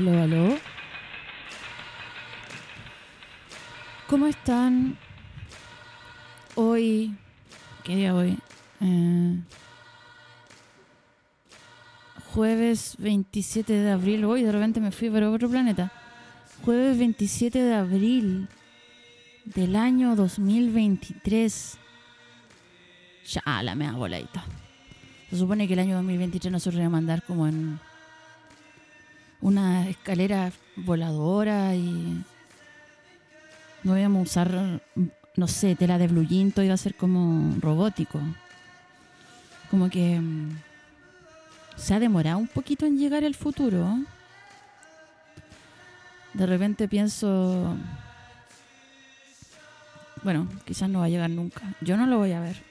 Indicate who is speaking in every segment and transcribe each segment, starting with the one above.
Speaker 1: Aló, aló. ¿Cómo están? Hoy, ¿qué día hoy? Eh, jueves 27 de abril. Hoy de repente me fui para otro planeta. Jueves 27 de abril del año 2023. Ya, la mea voladita. Se supone que el año 2023 nosotros íbamos a andar como en una escalera voladora y no íbamos a usar, no sé, tela de blue iba a ser como robótico. Como que mm, se ha demorado un poquito en llegar el futuro. De repente pienso, bueno, quizás no va a llegar nunca. Yo no lo voy a ver.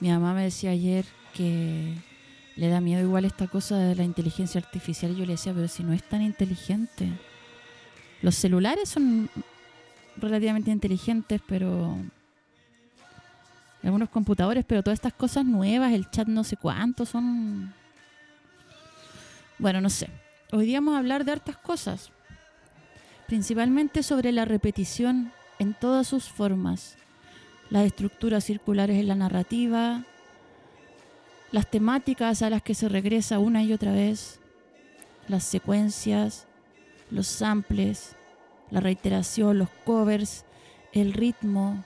Speaker 1: Mi mamá me decía ayer que le da miedo igual esta cosa de la inteligencia artificial. Yo le decía, pero si no es tan inteligente. Los celulares son relativamente inteligentes, pero algunos computadores, pero todas estas cosas nuevas, el chat no sé cuánto, son... Bueno, no sé. Hoy día vamos a hablar de hartas cosas, principalmente sobre la repetición en todas sus formas, las estructuras circulares en la narrativa, las temáticas a las que se regresa una y otra vez, las secuencias, los samples, la reiteración, los covers, el ritmo,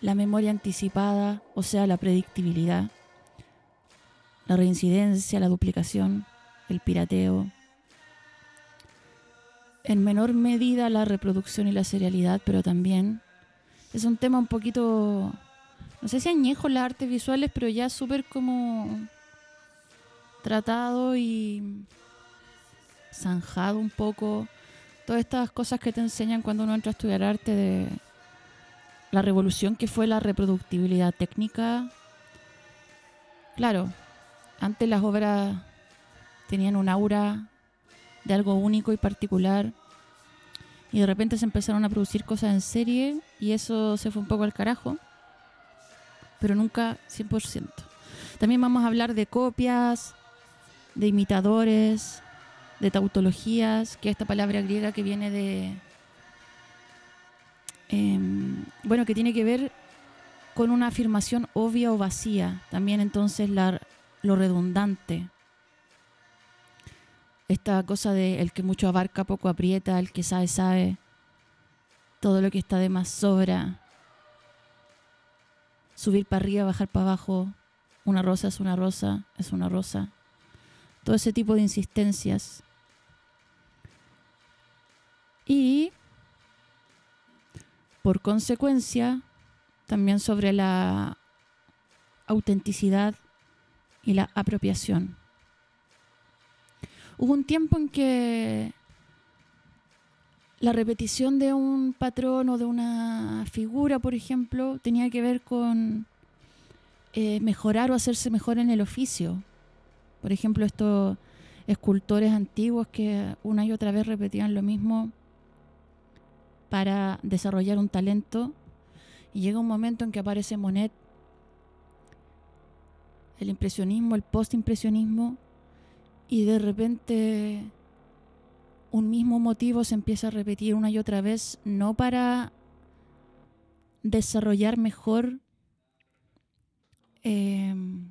Speaker 1: la memoria anticipada, o sea, la predictibilidad, la reincidencia, la duplicación, el pirateo, en menor medida la reproducción y la serialidad, pero también es un tema un poquito, no sé si añejo las artes visuales, pero ya súper como tratado y zanjado un poco. Todas estas cosas que te enseñan cuando uno entra a estudiar arte de la revolución que fue la reproductibilidad técnica. Claro, antes las obras tenían un aura de algo único y particular. Y de repente se empezaron a producir cosas en serie y eso se fue un poco al carajo. Pero nunca 100%. También vamos a hablar de copias, de imitadores, de tautologías, que es esta palabra griega que viene de... Em, bueno, que tiene que ver con una afirmación obvia o vacía. También entonces la, lo redundante esta cosa de el que mucho abarca poco aprieta, el que sabe sabe, todo lo que está de más sobra, subir para arriba, bajar para abajo, una rosa es una rosa, es una rosa, todo ese tipo de insistencias. Y por consecuencia, también sobre la autenticidad y la apropiación. Hubo un tiempo en que la repetición de un patrón o de una figura, por ejemplo, tenía que ver con eh, mejorar o hacerse mejor en el oficio. Por ejemplo, estos escultores antiguos que una y otra vez repetían lo mismo para desarrollar un talento. Y llega un momento en que aparece Monet, el impresionismo, el postimpresionismo, y de repente un mismo motivo se empieza a repetir una y otra vez, no para desarrollar mejor em,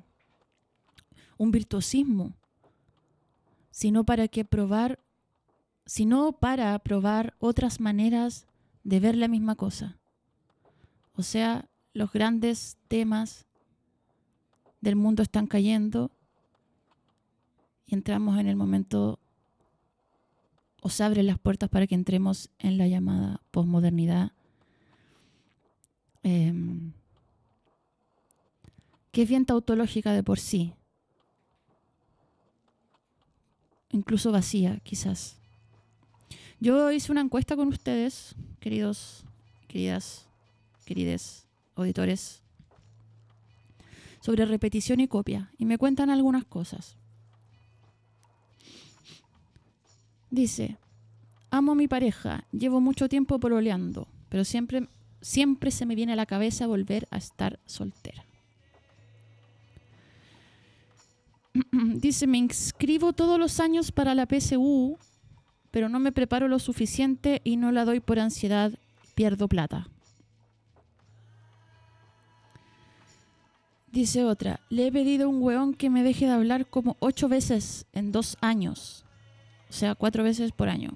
Speaker 1: un virtuosismo, sino para que probar, sino para probar otras maneras de ver la misma cosa. O sea, los grandes temas del mundo están cayendo y entramos en el momento o se abren las puertas para que entremos en la llamada posmodernidad, em, que es bien tautológica de por sí, incluso vacía quizás. Yo hice una encuesta con ustedes, queridos, queridas, querides auditores, sobre repetición y copia, y me cuentan algunas cosas. Dice, amo a mi pareja, llevo mucho tiempo pololeando, pero siempre, siempre se me viene a la cabeza volver a estar soltera. Dice, me inscribo todos los años para la PSU, pero no me preparo lo suficiente y no la doy por ansiedad, pierdo plata. Dice otra, le he pedido a un weón que me deje de hablar como ocho veces en dos años. O sea, cuatro veces por año.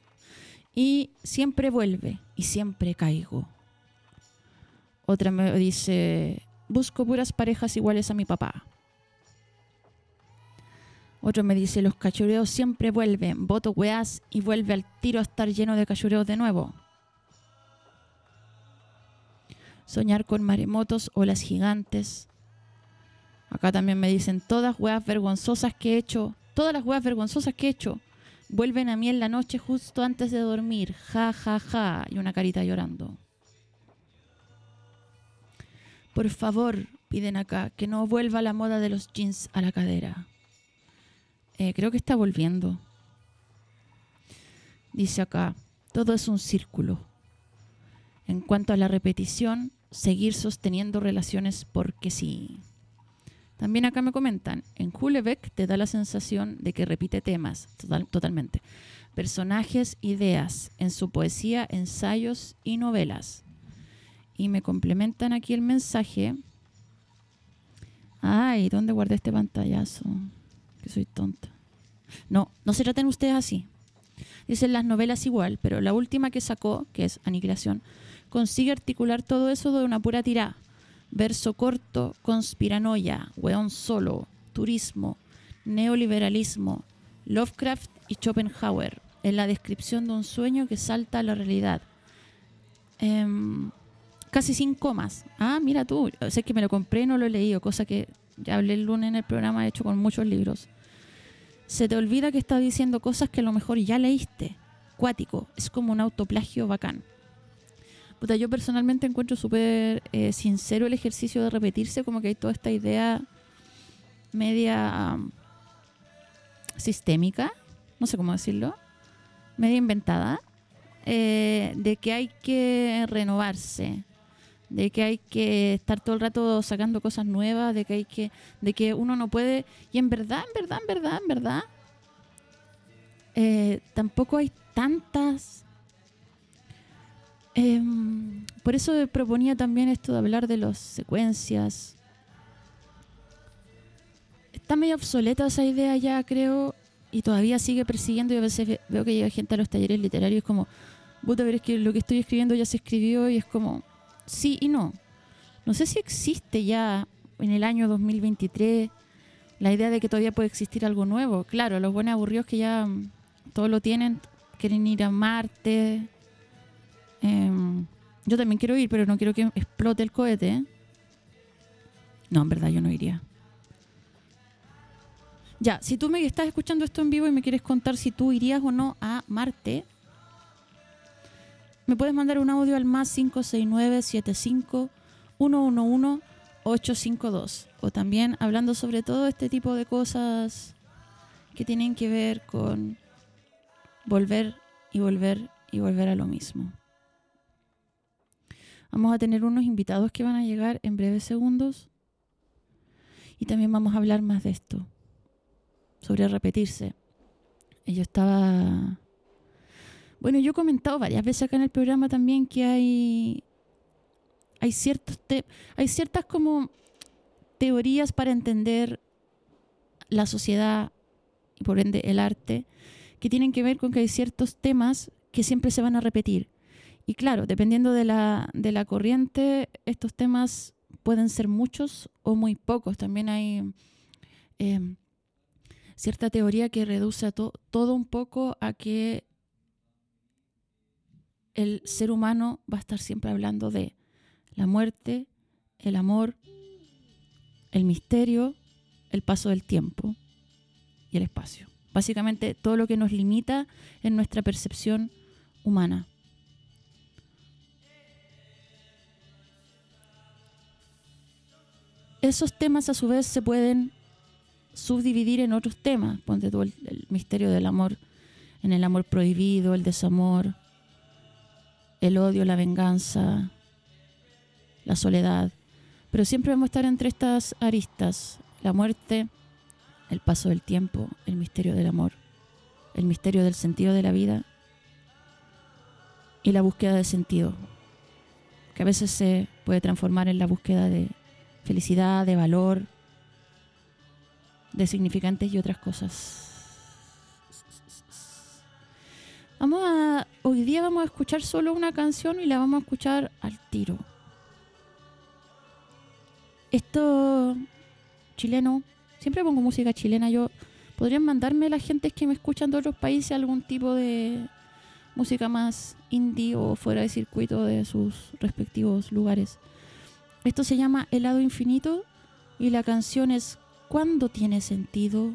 Speaker 1: Y siempre vuelve y siempre caigo. Otra me dice, busco puras parejas iguales a mi papá. Otro me dice, los cachureos siempre vuelven, voto weas y vuelve al tiro a estar lleno de cachureos de nuevo. Soñar con maremotos, olas gigantes. Acá también me dicen, todas weas vergonzosas que he hecho, todas las weas vergonzosas que he hecho, vuelven a mí en la noche justo antes de dormir. Ja, ja, ja. Y una carita llorando. Por favor, piden acá, que no vuelva la moda de los jeans a la cadera. Eh, creo que está volviendo. Dice acá, todo es un círculo. En cuanto a la repetición, seguir sosteniendo relaciones porque sí. También acá me comentan, en Hulebeck te da la sensación de que repite temas, totalmente, personajes, ideas, en su poesía, ensayos y novelas. Y me complementan aquí el mensaje. Ay, ¿dónde guardé este pantallazo? Que soy tonta. No, no se traten ustedes así. Dicen las novelas igual, pero la última que sacó, que es Aniquilación, consigue articular todo eso de una pura tirada. Verso corto, conspiranoia, weón solo, turismo, neoliberalismo, Lovecraft y Schopenhauer, en la descripción de un sueño que salta a la realidad. Em, casi sin comas. Ah, mira tú, sé que me lo compré no lo he leído, cosa que ya hablé el lunes en el programa, he hecho con muchos libros se te olvida que estás diciendo cosas que a lo mejor ya leíste. Cuático, es como un autoplagio bacán. Puta, yo personalmente encuentro súper eh, sincero el ejercicio de repetirse, como que hay toda esta idea media sistémica, no sé cómo decirlo, media inventada, eh, de que hay que renovarse, de que hay que estar todo el rato sacando cosas nuevas, de que hay que, de que uno no puede, y en verdad, en verdad, en verdad, en verdad, eh, tampoco hay tantas. Em, por eso proponía también esto de hablar de las secuencias. Está medio obsoleta esa idea ya, creo, y todavía sigue persiguiendo. Y a veces veo que llega gente a los talleres literarios como, puta, pero es que lo que estoy escribiendo ya se escribió y es como, sí y no. No sé si existe ya en el año 2023 la idea de que todavía puede existir algo nuevo. Claro, los buenos aburridos que ya mm, todos lo tienen, quieren ir a Marte. Em, yo también quiero ir, pero no quiero que explote el cohete. No, en verdad yo no iría. Ya, si tú me estás escuchando esto en vivo y me quieres contar si tú irías o no a Marte, me puedes mandar un audio al más 569 75 111 852 o también hablando sobre todo este tipo de cosas que tienen que ver con volver y volver y volver a lo mismo. Vamos a tener unos invitados que van a llegar en breves segundos y también vamos a hablar más de esto, sobre repetirse. Yo estaba bueno, yo he comentado varias veces acá en el programa también que hay, hay, ciertos hay ciertas como teorías para entender la sociedad y por ende el arte que tienen que ver con que hay ciertos temas que siempre se van a repetir. Y claro, dependiendo de la, de la corriente, estos temas pueden ser muchos o muy pocos. También hay eh, cierta teoría que reduce a todo un poco a que el ser humano va a estar siempre hablando de la muerte, el amor, el misterio, el paso del tiempo y el espacio. Básicamente todo lo que nos limita en nuestra percepción humana. Esos temas a su vez se pueden subdividir en otros temas. Ponte tú el, el misterio del amor, en el amor prohibido, el desamor, el odio, la venganza, la soledad. Pero siempre vamos a estar entre estas aristas, la muerte,
Speaker 2: el paso del tiempo, el misterio del amor, el misterio del sentido de la vida y la búsqueda de sentido, que a veces se puede transformar en la búsqueda de felicidad, de valor, de significantes y otras cosas. Vamos a, hoy día vamos a escuchar solo una canción y la vamos a escuchar al tiro. Esto chileno, siempre pongo música chilena. Yo podrían mandarme la gente que me escuchan de otros países algún tipo de música más indie o fuera de circuito de sus respectivos lugares. Esto se llama Helado Infinito y la canción es ¿Cuándo tiene sentido?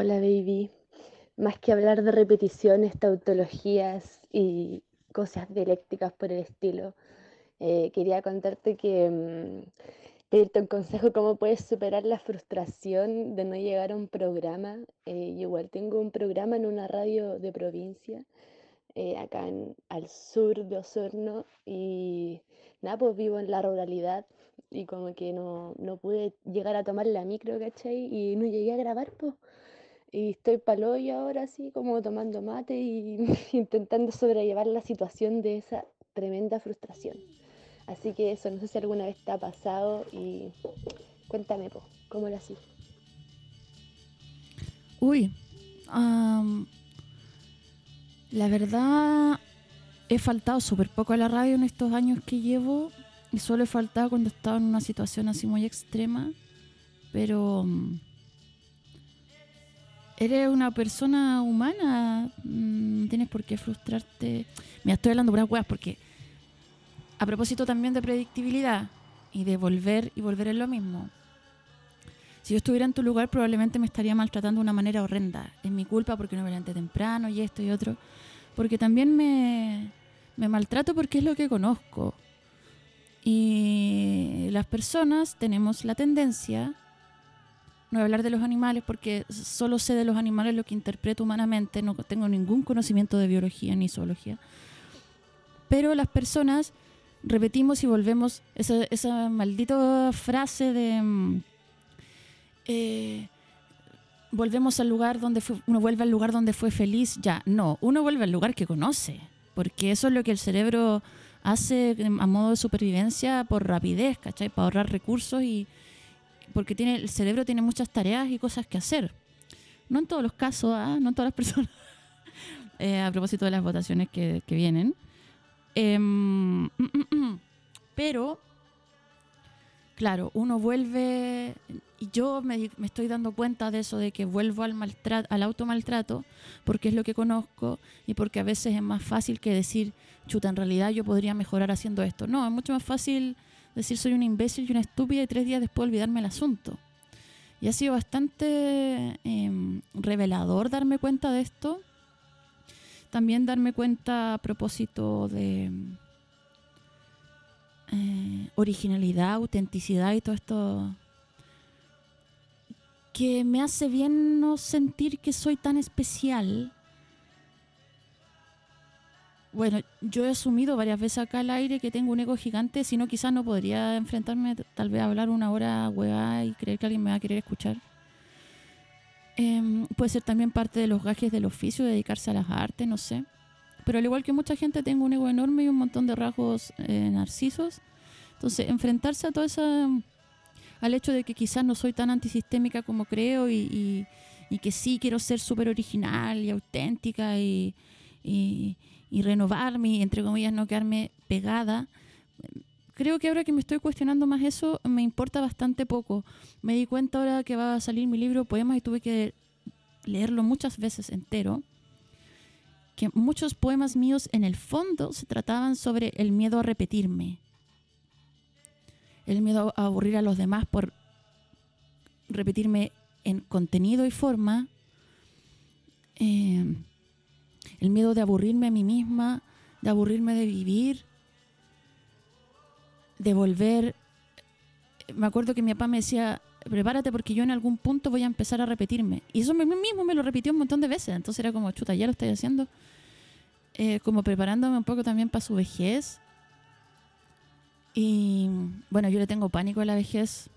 Speaker 3: Hola baby. Más que hablar de repeticiones, tautologías y cosas dialécticas por el estilo, eh, quería contarte que mm, pedirte un consejo, cómo puedes superar la frustración de no llegar a un programa. Eh, yo igual tengo un programa en una radio de provincia, eh, acá en, al sur de Osorno, y nada, pues vivo en la ruralidad y como que no, no pude llegar a tomar la micro, ¿cachai? Y no llegué a grabar, pues. Y estoy palo y ahora así como tomando mate y intentando sobrellevar la situación de esa tremenda frustración. Así que eso, no sé si alguna vez te ha pasado y cuéntame, po, ¿cómo lo así?
Speaker 1: Uy, am, la verdad he faltado súper poco a la radio en estos años que llevo y solo he faltado cuando estaba en una situación así muy extrema, pero mm, eres una persona humana, mm, tienes por qué frustrarte. Mira, estoy hablando puras weas porque a propósito también de predictibilidad y de volver y volver en lo mismo. Si yo estuviera en tu lugar, probablemente me estaría maltratando de una manera horrenda. Es mi culpa porque no me levanté temprano y esto y otro. Porque también me, me maltrato porque es lo que conozco. Y las personas tenemos la tendencia, no voy a hablar de los animales porque solo sé de los animales lo que interpreto humanamente, no tengo ningún conocimiento de biología ni zoología. Pero las personas repetimos y volvemos esa, maldita frase de mm, eh, volvemos al lugar donde fue, uno vuelve al lugar donde fue feliz, ya, no, uno vuelve al lugar que conoce, porque eso es lo que el cerebro hace a modo de supervivencia por rapidez, ¿cachai? Para ahorrar recursos y porque tiene, el cerebro tiene muchas tareas y cosas que hacer. No en todos los casos, ¿ah? no en todas las personas. Eh, a propósito de las votaciones que, vienen. Em, pero, claro, uno vuelve, y yo me, me estoy dando cuenta de eso, de que vuelvo al, maltrato, al automaltrato, porque es lo que conozco y porque a veces es más fácil que decir, chuta, en realidad yo podría mejorar haciendo esto. No, es mucho más fácil decir soy un imbécil y una estúpida y tres días después olvidarme el asunto. Y ha sido bastante em, revelador darme cuenta de esto también darme cuenta a propósito de eh, originalidad, autenticidad y todo esto que me hace bien no sentir que soy tan especial. Bueno, yo he asumido varias veces acá al aire que tengo un ego gigante, si no quizás no podría enfrentarme tal vez a hablar una hora hueá y creer que alguien me va a querer escuchar. Em, puede ser también parte de los gajes del oficio, dedicarse a las artes, no sé. Pero al igual que mucha gente, tengo un ego enorme y un montón de rasgos eh, narcisos. Entonces, enfrentarse a todo eso, al hecho de que quizás no soy tan antisistémica como creo y, que sí quiero ser súper original y auténtica y, y, y renovarme y, entre comillas, no quedarme pegada creo que ahora que me estoy cuestionando más eso, me importa bastante poco. Me di cuenta ahora que va a salir mi libro Poemas y tuve que leerlo muchas veces entero, que muchos poemas míos en el fondo se trataban sobre el miedo a repetirme, el miedo a aburrir a los demás por repetirme en contenido y forma, eh, el miedo de aburrirme a mí misma, de aburrirme de vivir, de volver. Me acuerdo que mi papá me decía, prepárate porque yo en algún punto voy a empezar a repetirme. Y eso mismo me lo repitió un montón de veces. Entonces era como, chuta, ya lo estoy haciendo. Eh, como preparándome un poco también para su vejez. Y bueno, yo le tengo pánico a la vejez.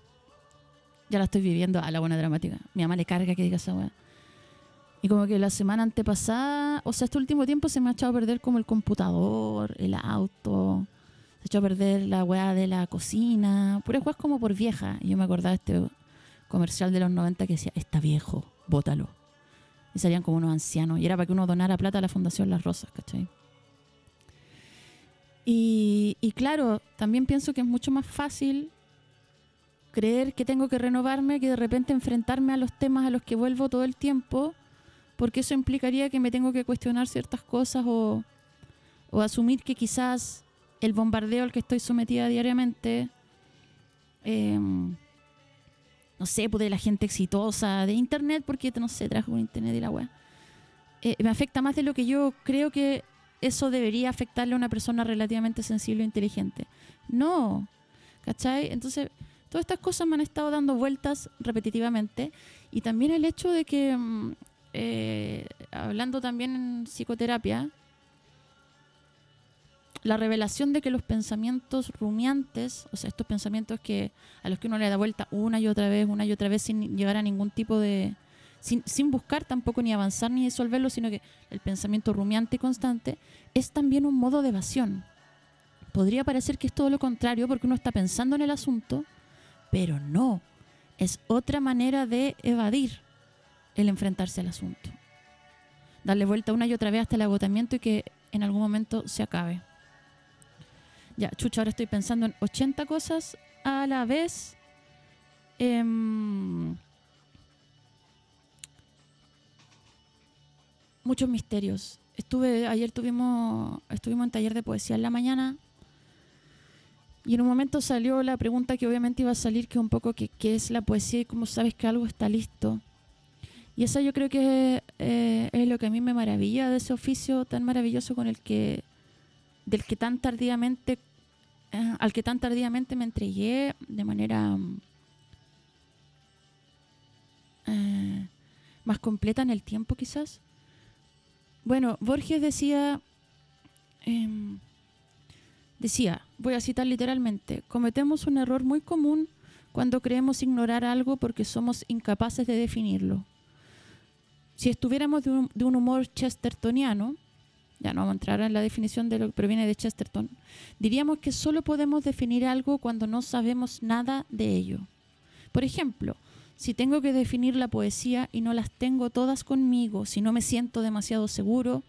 Speaker 1: Ya la estoy viviendo a la buena dramática. Mi mamá le carga que diga esa weá. Y como que la semana antepasada, o sea, este último tiempo se me ha echado a perder como el computador, el auto, se echó a perder la weá de la cocina, pura weá como por vieja. Y yo me acordaba de este comercial de los 90 que decía, está viejo, bótalo. Y salían como unos ancianos. Y era para que uno donara plata a la Fundación Las Rosas, ¿cachai? Y, y claro, también pienso que es mucho más fácil creer que tengo que renovarme que de repente enfrentarme a los temas a los que vuelvo todo el tiempo, porque eso implicaría que me tengo que cuestionar ciertas cosas o, asumir que quizás el bombardeo al que estoy sometida diariamente, eh, no sé, pues la gente exitosa, de internet, porque no sé, trabajo con internet y la web, eh, me afecta más de lo que yo creo que eso debería afectarle a una persona relativamente sensible e inteligente. No, ¿cachai? Entonces, Todas estas cosas me han estado dando vueltas repetitivamente y también el hecho de que, mm, eh, hablando también en psicoterapia, la revelación de que los pensamientos rumiantes, o sea, estos pensamientos que a los que uno le da vuelta una y otra vez, una y otra vez sin llegar a ningún tipo de, sin, sin buscar tampoco ni avanzar ni disolverlo, sino que el pensamiento rumiante y constante es también un modo de evasión. Podría parecer que es todo lo contrario porque uno está pensando en el asunto, pero no, es otra manera de evadir el enfrentarse al asunto. Darle vuelta una y otra vez hasta el agotamiento y que en algún momento se acabe. Ya, chucha, ahora estoy pensando en 80 cosas a la vez. Em, muchos misterios. Estuve, ayer tuvimos, estuvimos en taller de poesía en la mañana y en un momento salió la pregunta que obviamente iba a salir, que un poco que, qué es la poesía y cómo sabes que algo está listo. Y eso yo creo que eh, es lo que a mí me maravilla de ese oficio tan maravilloso con el que, del que tan tardíamente, eh, al que tan tardíamente me entregué de manera eh, más completa en el tiempo quizás. Bueno, Borges decía, em, decía, voy a citar literalmente, cometemos un error muy común cuando creemos ignorar algo porque somos incapaces de definirlo. Si estuviéramos de un, humor chestertoniano, ya no vamos a entrar en la definición de lo que proviene de Chesterton, diríamos que solo podemos definir algo cuando no sabemos nada de ello. Por ejemplo, si tengo que definir la poesía y no las tengo todas conmigo, si no me siento demasiado seguro,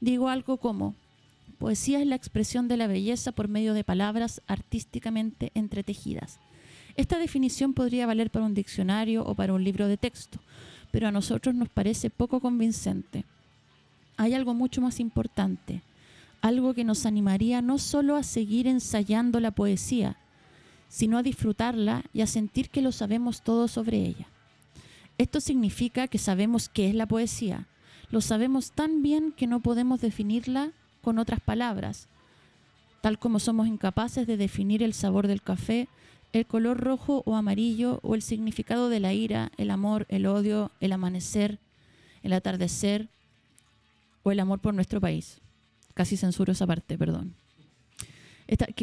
Speaker 1: digo algo como, poesía es la expresión de la belleza por medio de palabras artísticamente entretejidas. Esta definición podría valer para un diccionario o para un libro de texto, pero a nosotros nos parece poco convincente. Hay algo mucho más importante, algo que nos animaría no solo a seguir ensayando la poesía, sino a disfrutarla y a sentir que lo sabemos todo sobre ella. Esto significa que sabemos qué es la poesía. Lo sabemos tan bien que no podemos definirla con otras palabras, tal como somos incapaces de definir el sabor del café, el color rojo o amarillo o el significado de la ira, el amor, el odio, el amanecer, el atardecer o el amor por nuestro país. Casi censuro esa parte, perdón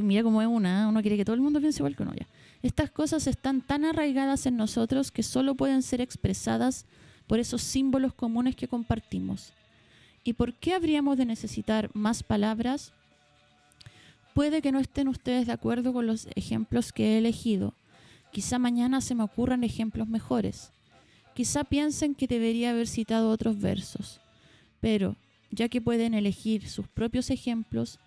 Speaker 1: mira cómo es una, ¿eh? uno quiere que todo el mundo piense igual que uno ya. Estas cosas están tan arraigadas en nosotros que solo pueden ser expresadas por esos símbolos comunes que compartimos. ¿Y por qué habríamos de necesitar más palabras? Puede que no estén ustedes de acuerdo con los ejemplos que he elegido. Quizá mañana se me ocurran ejemplos mejores. Quizá piensen que debería haber citado otros versos. Pero, ya que pueden elegir sus propios ejemplos,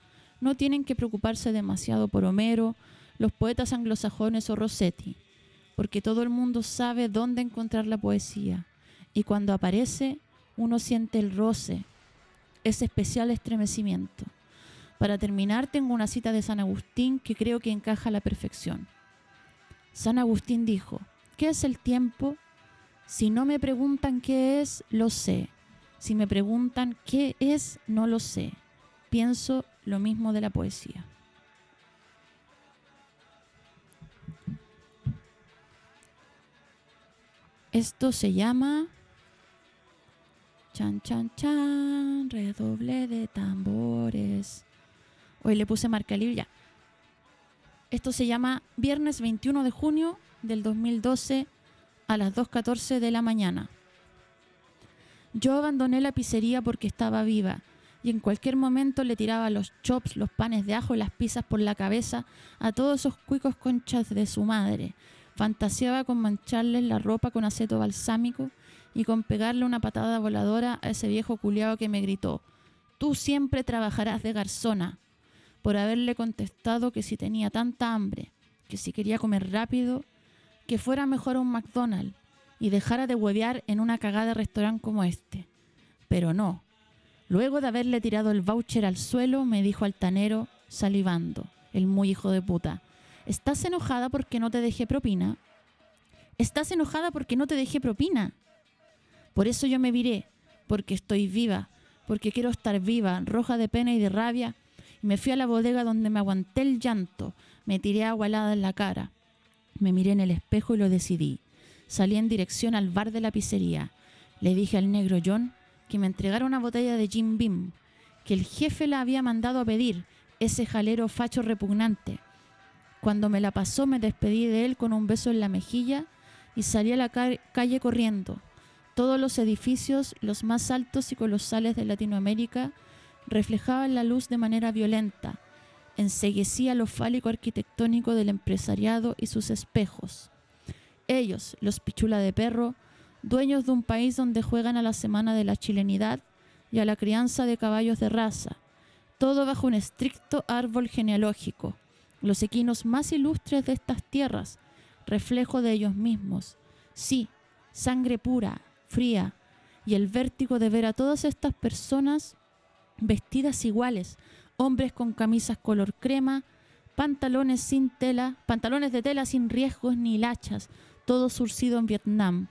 Speaker 1: no tienen que preocuparse demasiado por Homero, los poetas anglosajones o Rossetti, porque todo el mundo sabe dónde encontrar la poesía, y cuando aparece uno siente el roce, ese especial estremecimiento. Para terminar, tengo una cita de San Agustín que creo que encaja a la perfección. San Agustín dijo, ¿qué es el tiempo? Si no me preguntan qué es, lo sé. Si me preguntan qué es, no lo sé. Pienso lo mismo de la poesía. Esto se llama chan chan chan, redoble de tambores. Hoy le puse marca libre ya. Esto se llama Viernes 21 de junio del 2012 a las 2.14 de la mañana. Yo abandoné la pizzería porque estaba viva y en cualquier momento le tiraba los chops, los panes de ajo y las pizzas por la cabeza a todos esos cuicos conchas de su madre. Fantaseaba con mancharles la ropa con aceto balsámico y con pegarle una patada voladora a ese viejo culiao que me gritó, tú siempre trabajarás de garzona, por haberle contestado que si tenía tanta hambre, que si quería comer rápido, que fuera mejor un McDonald's y dejara de huevear en una cagada de restaurante como este. Pero no, Luego de haberle tirado el voucher al suelo, me dijo altanero, salivando, el muy hijo de puta. ¿Estás enojada porque no te dejé propina? ¿Estás enojada porque no te dejé propina? Por eso yo me viré, porque estoy viva, porque quiero estar viva, roja de pena y de rabia. Me fui a la bodega donde me aguanté el llanto, me tiré agua helada en la cara. Me miré en el espejo y lo decidí. Salí en dirección al bar de la pizzería. Le dije al negro John que me entregara una botella de Jim Beam, que el jefe la había mandado a pedir, ese jalero facho repugnante. Cuando me la pasó me despedí de él con un beso en la mejilla y salí a la ca- calle corriendo. Todos los edificios, los más altos y colosales de Latinoamérica, reflejaban la luz de manera violenta. Enseguecía lo fálico arquitectónico del empresariado y sus espejos. Ellos, los pichula de perro, dueños de un país donde juegan a la semana de la chilenidad y a la crianza de caballos de raza, todo bajo un estricto árbol genealógico, los equinos más ilustres de estas tierras, reflejo de ellos mismos. Sí, sangre pura, fría, y el vértigo de ver a todas estas personas vestidas iguales, hombres con camisas color crema, pantalones sin tela, pantalones de tela sin riesgos ni hilachas, todo surcido en Vietnam,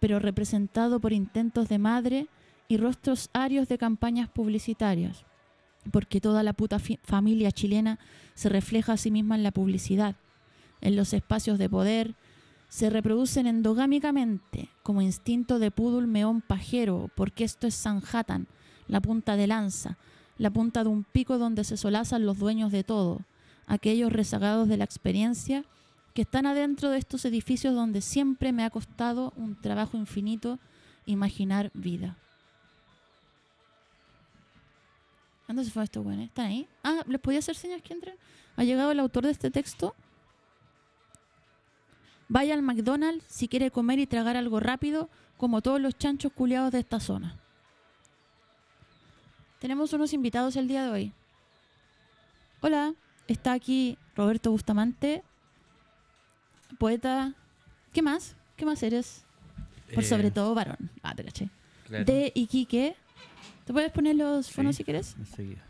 Speaker 1: pero representado por intentos de madre y rostros arios de campañas publicitarias, porque toda la puta familia chilena se refleja a sí misma en la publicidad, en los espacios de poder, se reproducen endogámicamente como instinto de pudul meón pajero, porque esto es Sanhattan, la punta de lanza, la punta de un pico donde se solazan los dueños de todo, aquellos rezagados de la experiencia que están adentro de estos edificios donde siempre me ha costado un trabajo infinito imaginar vida. ¿Dónde se fue esto, bueno? ¿Están ahí? Ah, ¿les podía hacer señas que entren? Ha llegado el autor de este texto. Vaya al McDonald's si quiere comer y tragar algo rápido, como todos los chanchos culiados de esta zona. Tenemos unos invitados el día de hoy. Hola, está aquí Roberto Bustamante, poeta. ¿Qué más? ¿Qué más eres? Por
Speaker 4: Eh,
Speaker 1: sobre todo varón. Ah, te caché.
Speaker 4: claro,
Speaker 1: De Iquique. ¿Te puedes poner los
Speaker 4: Sí.
Speaker 1: fonos si quieres?
Speaker 4: enseguida.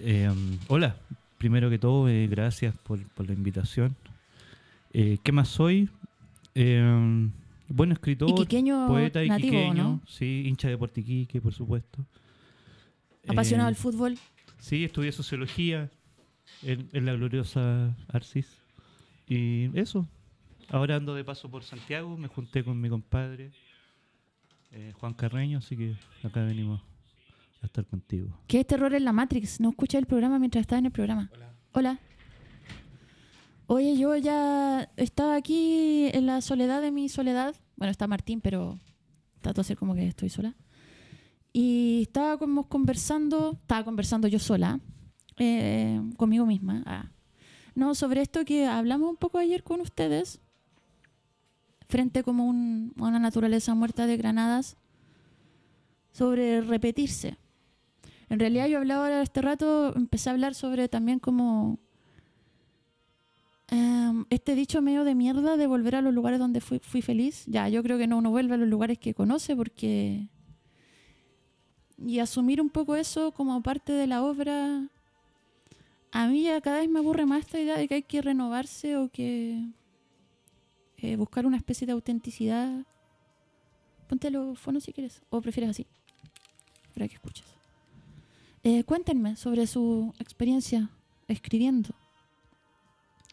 Speaker 4: Eh, hola, primero que todo, eh, gracias por, por la invitación. Eh, ¿Qué más soy? Eh, um, buen escritor,
Speaker 1: Iquiqueño
Speaker 4: poeta
Speaker 1: nativo,
Speaker 4: iquiqueño,
Speaker 1: ¿no?
Speaker 4: sí, hincha de Portiquique, por supuesto.
Speaker 1: Apasionado
Speaker 4: Eh,
Speaker 1: del fútbol.
Speaker 4: Sí, estudié sociología en, en la gloriosa Arcis. Y eso. Ahora ando de paso por Santiago, me junté con mi compadre eh, Juan Carreño, así que acá venimos a estar contigo.
Speaker 1: ¿Qué es terror en la Matrix? No escuché el programa mientras estaba en el programa. Hola. Oye, yo ya estaba aquí en la soledad de mi soledad. Bueno, está Martín, pero trato de hacer como que estoy sola. Y estaba como conversando, estaba conversando yo sola, eh, conmigo misma. Ah. No, sobre esto que hablamos un poco ayer con ustedes, frente como un- una naturaleza muerta de granadas, sobre repetirse. En realidad yo hablaba ahora este rato, empecé a hablar sobre también como em, este dicho medio de mierda de volver a los lugares donde fui, feliz. Ya, yo creo que no uno vuelve a los lugares que conoce porque... Y asumir un poco eso como parte de la obra. A mí cada vez me aburre más esta idea de que hay que renovarse o que eh, buscar una especie de autenticidad. Ponte los fonos si quieres. O prefieres así. Para que escuches. Eh, cuéntenme sobre su experiencia escribiendo.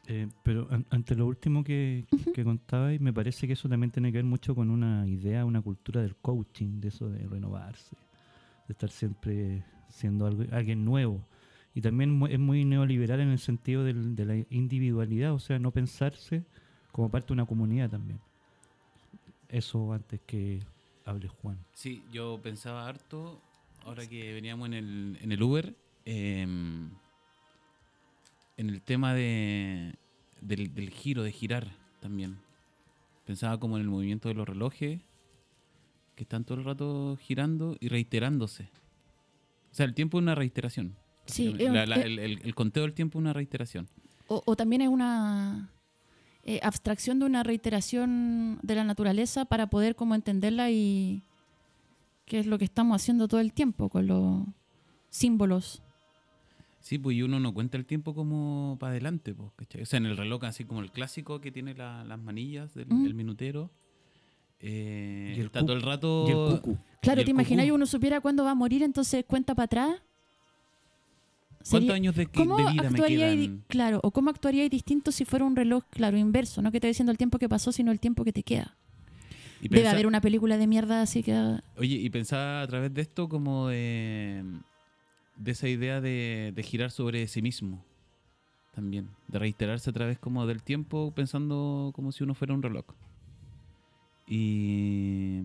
Speaker 4: Eh, pero an- ante lo último que,
Speaker 1: Ujú.
Speaker 4: que contabais, me parece que eso también tiene que ver mucho con una idea, una cultura del coaching, de eso de renovarse, de estar siempre siendo algo, alguien nuevo. Y también es muy neoliberal en el sentido del- de la individualidad, o sea, no pensarse como parte de una comunidad también. Eso antes que hable Juan.
Speaker 5: Sí, yo pensaba harto, ahora que veníamos en el, en el Uber, em, en el tema de, del, del giro, de girar también. Pensaba como en el movimiento de los relojes, que están todo el rato girando y reiterándose. O sea, el tiempo es una reiteración.
Speaker 1: Sí,
Speaker 5: básicamente.
Speaker 1: es-
Speaker 5: La- la-
Speaker 1: es-
Speaker 5: el, el- el conteo del tiempo es una reiteración.
Speaker 1: O, o también es una eh, abstracción de una reiteración de la naturaleza para poder como entenderla y qué es lo que estamos haciendo todo el tiempo con los símbolos.
Speaker 5: Sí, pues y uno no cuenta el tiempo como para adelante, pues, ¿cachai? O sea, en el reloj así como el clásico que tiene la- las manillas del
Speaker 1: Mm.
Speaker 5: el minutero. eh,
Speaker 4: Y el
Speaker 5: está todo el rato...
Speaker 4: Y el cucu.
Speaker 1: Claro,
Speaker 5: y
Speaker 1: te
Speaker 5: el
Speaker 1: imaginas
Speaker 5: cucú.
Speaker 1: uno supiera cuándo va a morir, entonces cuenta para atrás.
Speaker 5: ¿Cuántos años de,
Speaker 1: ¿Cómo
Speaker 5: de vida me
Speaker 1: actuaría
Speaker 5: quedan?
Speaker 1: claro, o cómo actuaría distinto si fuera un reloj, claro, inverso, no que te diciendo el tiempo que pasó, sino el tiempo que te queda?
Speaker 5: Y
Speaker 1: Debe haber una película de mierda así que
Speaker 5: Oye, y pensaba a través de esto como de, de esa idea de, de girar sobre sí mismo también, de reiterarse a través como del tiempo pensando como si uno fuera un reloj. Y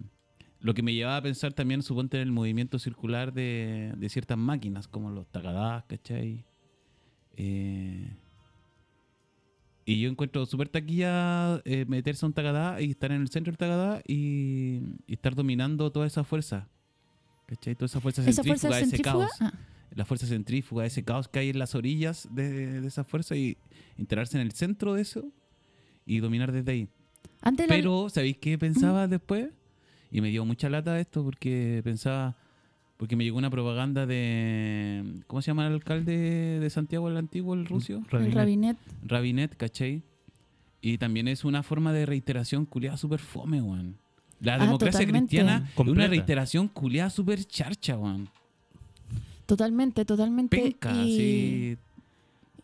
Speaker 5: lo que me llevaba a pensar también, suponte, en el movimiento circular de, de ciertas máquinas, como los tagadas, ¿cachai? Eh, y yo encuentro súper taquilla eh, meterse a un tagadá y estar en el centro del tagadá y, y estar dominando toda esa fuerza. ¿Cachai? Toda esa fuerza
Speaker 1: esa
Speaker 5: centrífuga,
Speaker 1: fuerza
Speaker 5: ese
Speaker 1: centrífuga.
Speaker 5: caos.
Speaker 1: ah,
Speaker 5: La fuerza centrífuga, ese caos que hay en las orillas de, de esa fuerza y enterarse en el centro de eso y dominar desde ahí.
Speaker 1: antes la-
Speaker 5: Pero, ¿sabéis qué pensaba después? Y me dio mucha lata esto porque pensaba, porque me llegó una propaganda de, ¿cómo se llama el alcalde de Santiago el Antiguo, el ruso?
Speaker 1: el
Speaker 4: Rabinet.
Speaker 1: Rabinet.
Speaker 5: Rabinet, ¿cachai? Y también es una forma de reiteración culiada súper fome, weón. La
Speaker 1: Ah,
Speaker 5: democracia
Speaker 1: totalmente.
Speaker 5: cristiana es una reiteración culiada súper charcha, weón.
Speaker 1: Totalmente, totalmente.
Speaker 5: Penca,
Speaker 1: y,
Speaker 5: sí.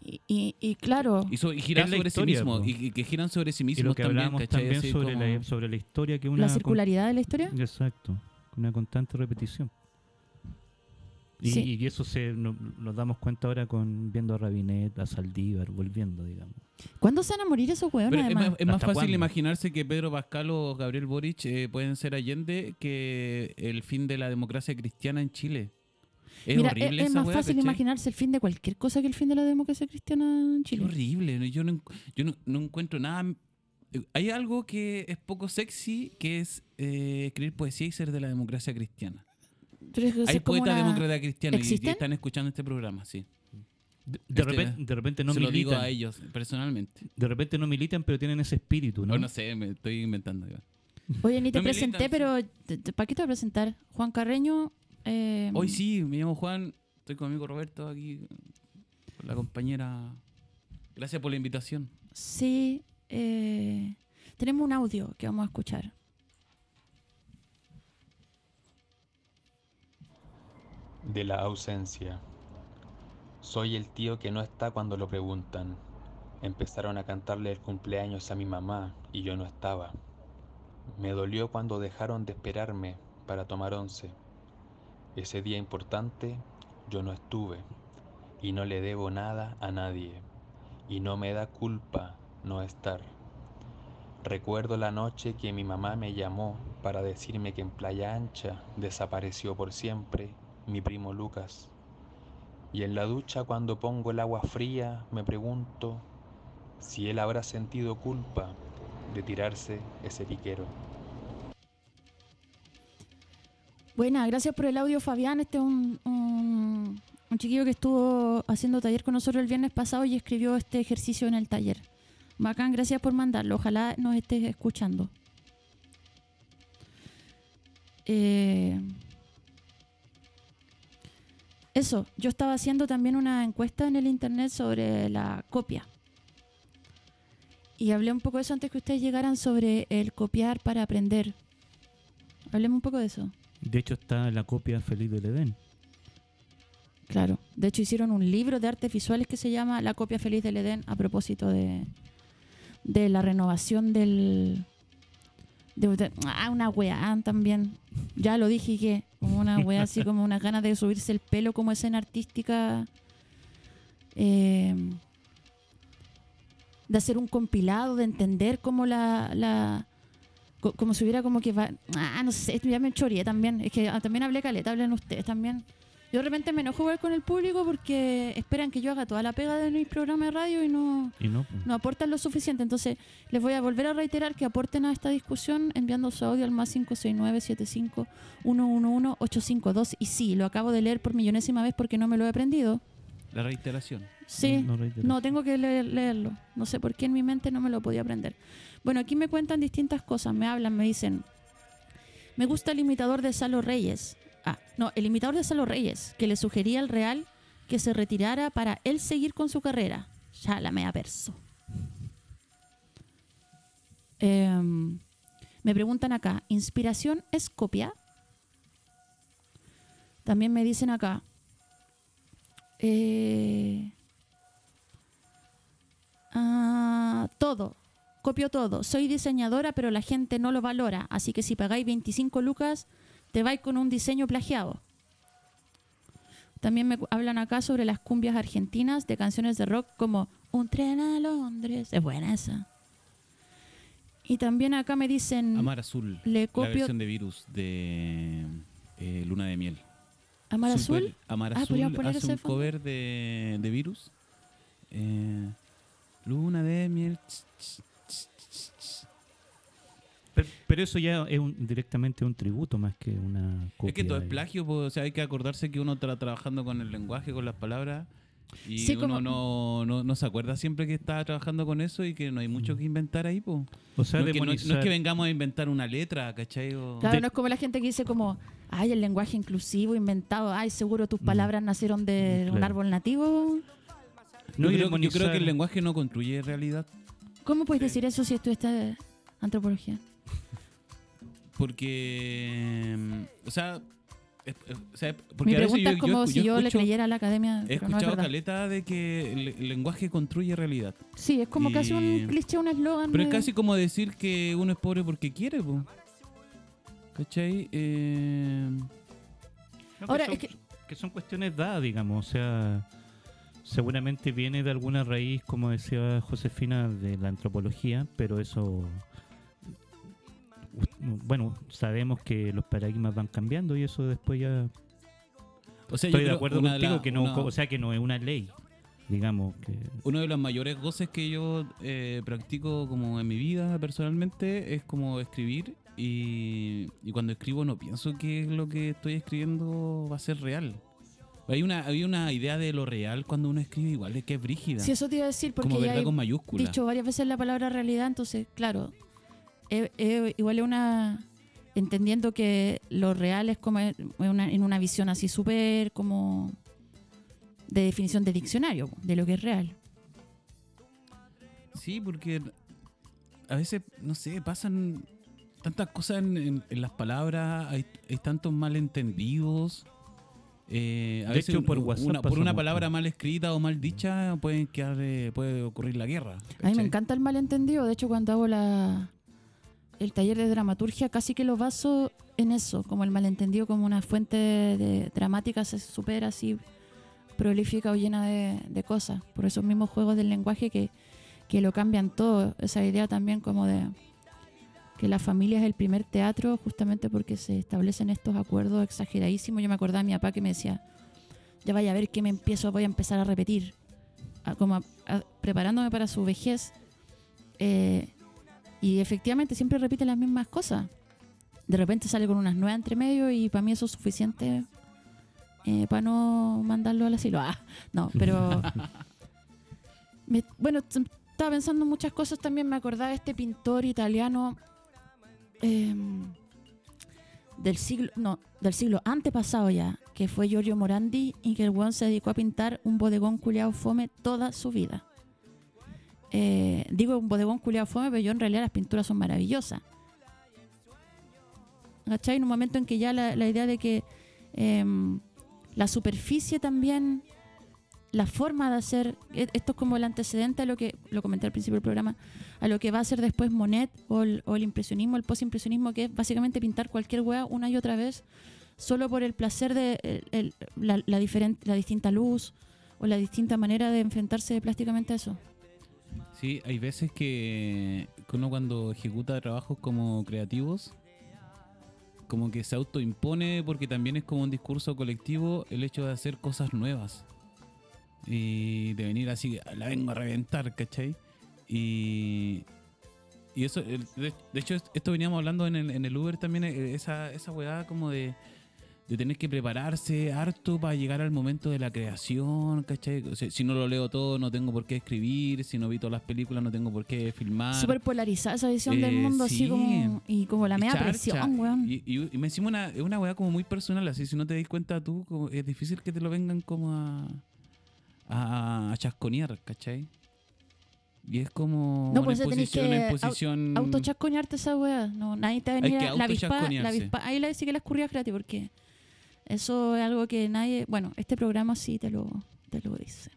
Speaker 1: y, y- y claro,
Speaker 5: Y, so- y
Speaker 4: la
Speaker 5: sobre
Speaker 4: historia,
Speaker 5: sí mismo.
Speaker 4: po.
Speaker 5: Y, y que giran sobre sí
Speaker 4: Y
Speaker 5: mismos
Speaker 4: lo que
Speaker 5: también,
Speaker 4: hablábamos
Speaker 5: ¿cachai?
Speaker 4: también sobre,
Speaker 5: como-
Speaker 4: la, sobre la historia que una...
Speaker 1: la
Speaker 4: con-
Speaker 1: circularidad de la historia.
Speaker 4: Exacto, una constante repetición. Y,
Speaker 1: Sí.
Speaker 4: y eso se no- nos damos cuenta ahora con viendo a Rabinet, a Saldívar, volviendo, digamos.
Speaker 1: ¿Cuándo se van a morir esos hueones,
Speaker 5: es más, es más
Speaker 4: ¿Hasta
Speaker 5: fácil
Speaker 4: cuándo?
Speaker 5: imaginarse que Pedro Pascal o Gabriel Boric eh, pueden ser Allende que el fin de la democracia cristiana en Chile. Es
Speaker 1: Mira,
Speaker 5: horrible
Speaker 1: es, es
Speaker 5: esa
Speaker 1: más
Speaker 5: weá,
Speaker 1: fácil
Speaker 5: ¿cachai?
Speaker 1: imaginarse el fin de cualquier cosa que el fin de la democracia cristiana en Chile.
Speaker 5: horrible. ¿no? Yo, no, yo no, no encuentro nada. Hay algo que es poco sexy, que es eh, escribir poesía y ser de la democracia cristiana.
Speaker 1: Pero es
Speaker 5: Hay
Speaker 1: es
Speaker 5: poetas
Speaker 1: una-
Speaker 5: demócratas cristianos y- y, están escuchando este programa, sí.
Speaker 4: De, de
Speaker 5: Este,
Speaker 4: repente, de repente no
Speaker 5: Se lo digo
Speaker 4: militan.
Speaker 5: a ellos personalmente.
Speaker 4: De repente no militan, pero tienen ese espíritu, ¿no?
Speaker 5: O no sé, me estoy inventando.
Speaker 1: Oye, ni te
Speaker 5: No militan,
Speaker 1: presenté,
Speaker 5: sí.
Speaker 1: pero ¿para qué te voy a presentar? Juan Carreño. Eh,
Speaker 5: Hoy sí, me llamo Juan, estoy con mi amigo Roberto aquí, con la compañera. Gracias por la invitación.
Speaker 1: Sí. eh, tenemos un audio que vamos a escuchar.
Speaker 6: de la ausencia. Soy el tío que no está cuando lo preguntan. Empezaron a cantarle el cumpleaños a mi mamá y yo no estaba. Me dolió cuando dejaron de esperarme para tomar once. Ese día importante yo no estuve y no le debo nada a nadie y no me da culpa no estar. Recuerdo la noche que mi mamá me llamó para decirme que en Playa Ancha desapareció por siempre mi primo Lucas. Y en la ducha cuando pongo el agua fría me pregunto si él habrá sentido culpa de tirarse ese piquero.
Speaker 1: Buena, gracias por el audio, Fabián. Este es un, un, chiquillo que estuvo haciendo taller con nosotros el viernes pasado y escribió este ejercicio en el taller. Bacán, gracias por mandarlo. Ojalá nos estés escuchando. Eh, eso, yo estaba haciendo también una encuesta en el internet sobre la copia. Y hablé un poco de eso antes que ustedes llegaran sobre el copiar para aprender. Hablemos un poco de eso.
Speaker 4: De hecho está la copia feliz del Edén.
Speaker 1: Claro. De hecho, hicieron un libro de artes visuales que se llama La copia feliz del Edén a propósito de, de la renovación del. De, ah, una weá también. Ya lo dije que. Una weá así, como unas ganas de subirse el pelo como escena artística. eh, de hacer un compilado, de entender cómo la. la co- como si hubiera como que va. Ah, no sé, ya me choreé también. Es que ah, también hablé caleta, hablen ustedes también. Yo de repente me enojo igual con el público porque esperan que yo haga toda la pega de mi programa de radio y no,
Speaker 4: Y no, pues.
Speaker 1: no aportan lo suficiente. Entonces, les voy a volver a reiterar que aporten a esta discusión enviando su audio al más 569-75-111-852. Y sí, lo acabo de leer por millonésima vez porque no me lo he aprendido.
Speaker 5: La reiteración.
Speaker 1: Sí,
Speaker 4: No
Speaker 1: tengo que leer- leerlo. No sé por qué en mi mente no me lo podía aprender. Bueno, aquí me cuentan distintas cosas. Me hablan, me dicen. Me gusta el imitador de Salo Reyes. Ah, no, el imitador de Salo Reyes, que le sugería al Real que se retirara para él seguir con su carrera. Ya la mea perso. Em, me preguntan acá, ¿inspiración es copia? También me dicen acá, Eh, ah, todo. Copio todo. Soy diseñadora, pero la gente no lo valora. Así que si pagáis 25 lucas, te vais con un diseño plagiado. También me hablan acá sobre las cumbias argentinas de canciones de rock como Un tren a Londres. Es buena esa. Y también acá me dicen
Speaker 5: Amar Azul.
Speaker 1: Le
Speaker 5: La
Speaker 1: copio-
Speaker 5: versión de Virus de eh, Luna de Miel.
Speaker 1: Amar
Speaker 5: Super-
Speaker 1: Azul.
Speaker 5: Amar
Speaker 1: Ah,
Speaker 5: Azul hace
Speaker 1: ese
Speaker 5: un
Speaker 1: fondo.
Speaker 5: cover de, de Virus. Eh, Luna de Miel. ch, ch.
Speaker 4: Pero, pero eso ya es un- directamente un tributo más que una copia.
Speaker 5: Es que todo es plagio, pues, o sea, hay que acordarse que uno está trabajando con el lenguaje, con las palabras, y
Speaker 1: Sí,
Speaker 5: uno
Speaker 1: como-
Speaker 5: no, no, no se acuerda siempre que está trabajando con eso y que no hay mucho que inventar ahí, pues.
Speaker 4: O sea,
Speaker 5: no, es que, no- no es
Speaker 4: demonizar-
Speaker 5: que vengamos a inventar una letra, ¿cachai? O-
Speaker 1: Claro,
Speaker 4: De-
Speaker 1: no es como la gente que dice como, ay, el lenguaje inclusivo inventado, ay, seguro tus
Speaker 4: Mm.
Speaker 1: palabras nacieron de un
Speaker 4: Claro.
Speaker 1: árbol nativo.
Speaker 4: No,
Speaker 5: yo, creo, yo creo que el lenguaje no construye realidad,
Speaker 1: ¿Cómo puedes decir eso si estudiaste antropología?
Speaker 5: Porque, mm, o sea, es- o sea, porque
Speaker 1: Mi
Speaker 5: a veces
Speaker 1: pregunta
Speaker 5: yo-
Speaker 1: es como
Speaker 5: yo-
Speaker 1: si
Speaker 5: yo
Speaker 1: yo le creyera a la academia,
Speaker 5: He
Speaker 1: pero no es
Speaker 5: escuchado caleta de que el, el lenguaje construye realidad.
Speaker 1: Sí, es como casi
Speaker 5: Y-
Speaker 1: un cliché, un eslogan.
Speaker 5: Pero es casi como decir que uno es pobre porque quiere, po. ¿Cachai? Eh,
Speaker 4: No, que
Speaker 1: Ahora,
Speaker 4: son-
Speaker 1: es que
Speaker 4: que son cuestiones dadas, digamos, o sea, seguramente viene de alguna raíz, como decía Josefina, de la antropología, pero eso, bueno, sabemos que los paradigmas van cambiando y eso después ya
Speaker 5: o sea, yo
Speaker 4: estoy de acuerdo
Speaker 5: de
Speaker 4: contigo
Speaker 5: la-
Speaker 4: que no,
Speaker 5: una-
Speaker 4: o sea, que no es una ley, digamos que
Speaker 5: uno de los mayores goces que yo eh, practico como en mi vida personalmente es como escribir y, y cuando escribo no pienso que lo que estoy escribiendo va a ser real. Hay una, hay una idea de lo real cuando uno escribe igual, es que es brígida.
Speaker 1: si eso te iba a decir, porque
Speaker 5: como
Speaker 1: ya
Speaker 5: verdad
Speaker 1: he
Speaker 5: con mayúscula.
Speaker 1: dicho varias veces la palabra realidad, entonces, claro, eh, eh, igual es una... Entendiendo que lo real es como en una, en una visión así súper como de definición de diccionario, de lo que es real.
Speaker 5: Sí, porque a veces, no sé, pasan tantas cosas en, en- en las palabras, hay, hay tantos malentendidos. Eh, a
Speaker 4: De
Speaker 5: veces
Speaker 4: hecho, por WhatsApp
Speaker 5: una, por una palabra mal escrita o mal dicha pueden quedar, eh, puede ocurrir la guerra.
Speaker 1: A mí me encanta el malentendido. De hecho, cuando hago la, el taller de dramaturgia, casi que lo baso en eso, como el malentendido como una fuente de, dramática se supera así prolífica o llena de, cosas. Por esos mismos juegos del lenguaje que, que lo cambian todo. Esa idea también como de que la familia es el primer teatro justamente porque se establecen estos acuerdos exageradísimos. Yo me acordaba de mi papá que me decía, ya vaya a ver que me empiezo, voy a empezar a repetir, como preparándome para su vejez. Eh, y efectivamente siempre repite las mismas cosas. De repente sale con unas nuevas entre medio y para mí eso es suficiente eh, para no mandarlo al asilo. Ah, no, pero... me- bueno, estaba pensando en muchas cosas también. Me acordaba de este pintor italiano em, del siglo, no, del siglo antepasado ya, que fue Giorgio Morandi y que el weón se dedicó a pintar un bodegón culiao fome toda su vida. Eh, digo un bodegón culiao fome, pero yo en realidad las pinturas son maravillosas. ¿Cachai? En un momento en que ya la, idea de que em, la superficie también, la forma de hacer, e- esto es como el antecedente a lo que, lo comenté al principio del programa, a lo que va a ser después Monet o el, o el impresionismo, el postimpresionismo, que es básicamente pintar cualquier hueá una y otra vez, solo por el placer de la, la, diferen- la distinta luz o la distinta manera de enfrentarse plásticamente a eso.
Speaker 5: Sí, hay veces que uno cuando ejecuta trabajos como creativos, como que se autoimpone porque también es como un discurso colectivo el hecho de hacer cosas nuevas. Y de venir así, la vengo a reventar, ¿cachai? Y, y eso, de, hecho, esto veníamos hablando en el, en el Uber también, eh, esa, esa weá como de, de tener que prepararse harto para llegar al momento de la creación, ¿cachai? O sea, si no lo leo todo, no tengo por qué escribir, si no vi todas las películas, no tengo por qué filmar.
Speaker 1: Súper polarizada esa visión del
Speaker 5: Eh,
Speaker 1: mundo, así
Speaker 5: sí.
Speaker 1: como. Y como la media
Speaker 5: charcha.
Speaker 1: presión, weón.
Speaker 5: Y, y, y me encima una, es una weá como muy personal, así si no te das cuenta tú, como- es difícil que te lo vengan como a, a, a chasconear, ¿cachai? Y es como
Speaker 1: No,
Speaker 5: una,
Speaker 1: pues,
Speaker 5: una
Speaker 1: que
Speaker 5: imposición...
Speaker 1: Autochasconearte esa weá. No, nadie te va a venir a- la avispa, la avispa. Ahí la sí que la escurría gratis porque eso es algo que nadie. Bueno, este programa sí te lo, te lo dice.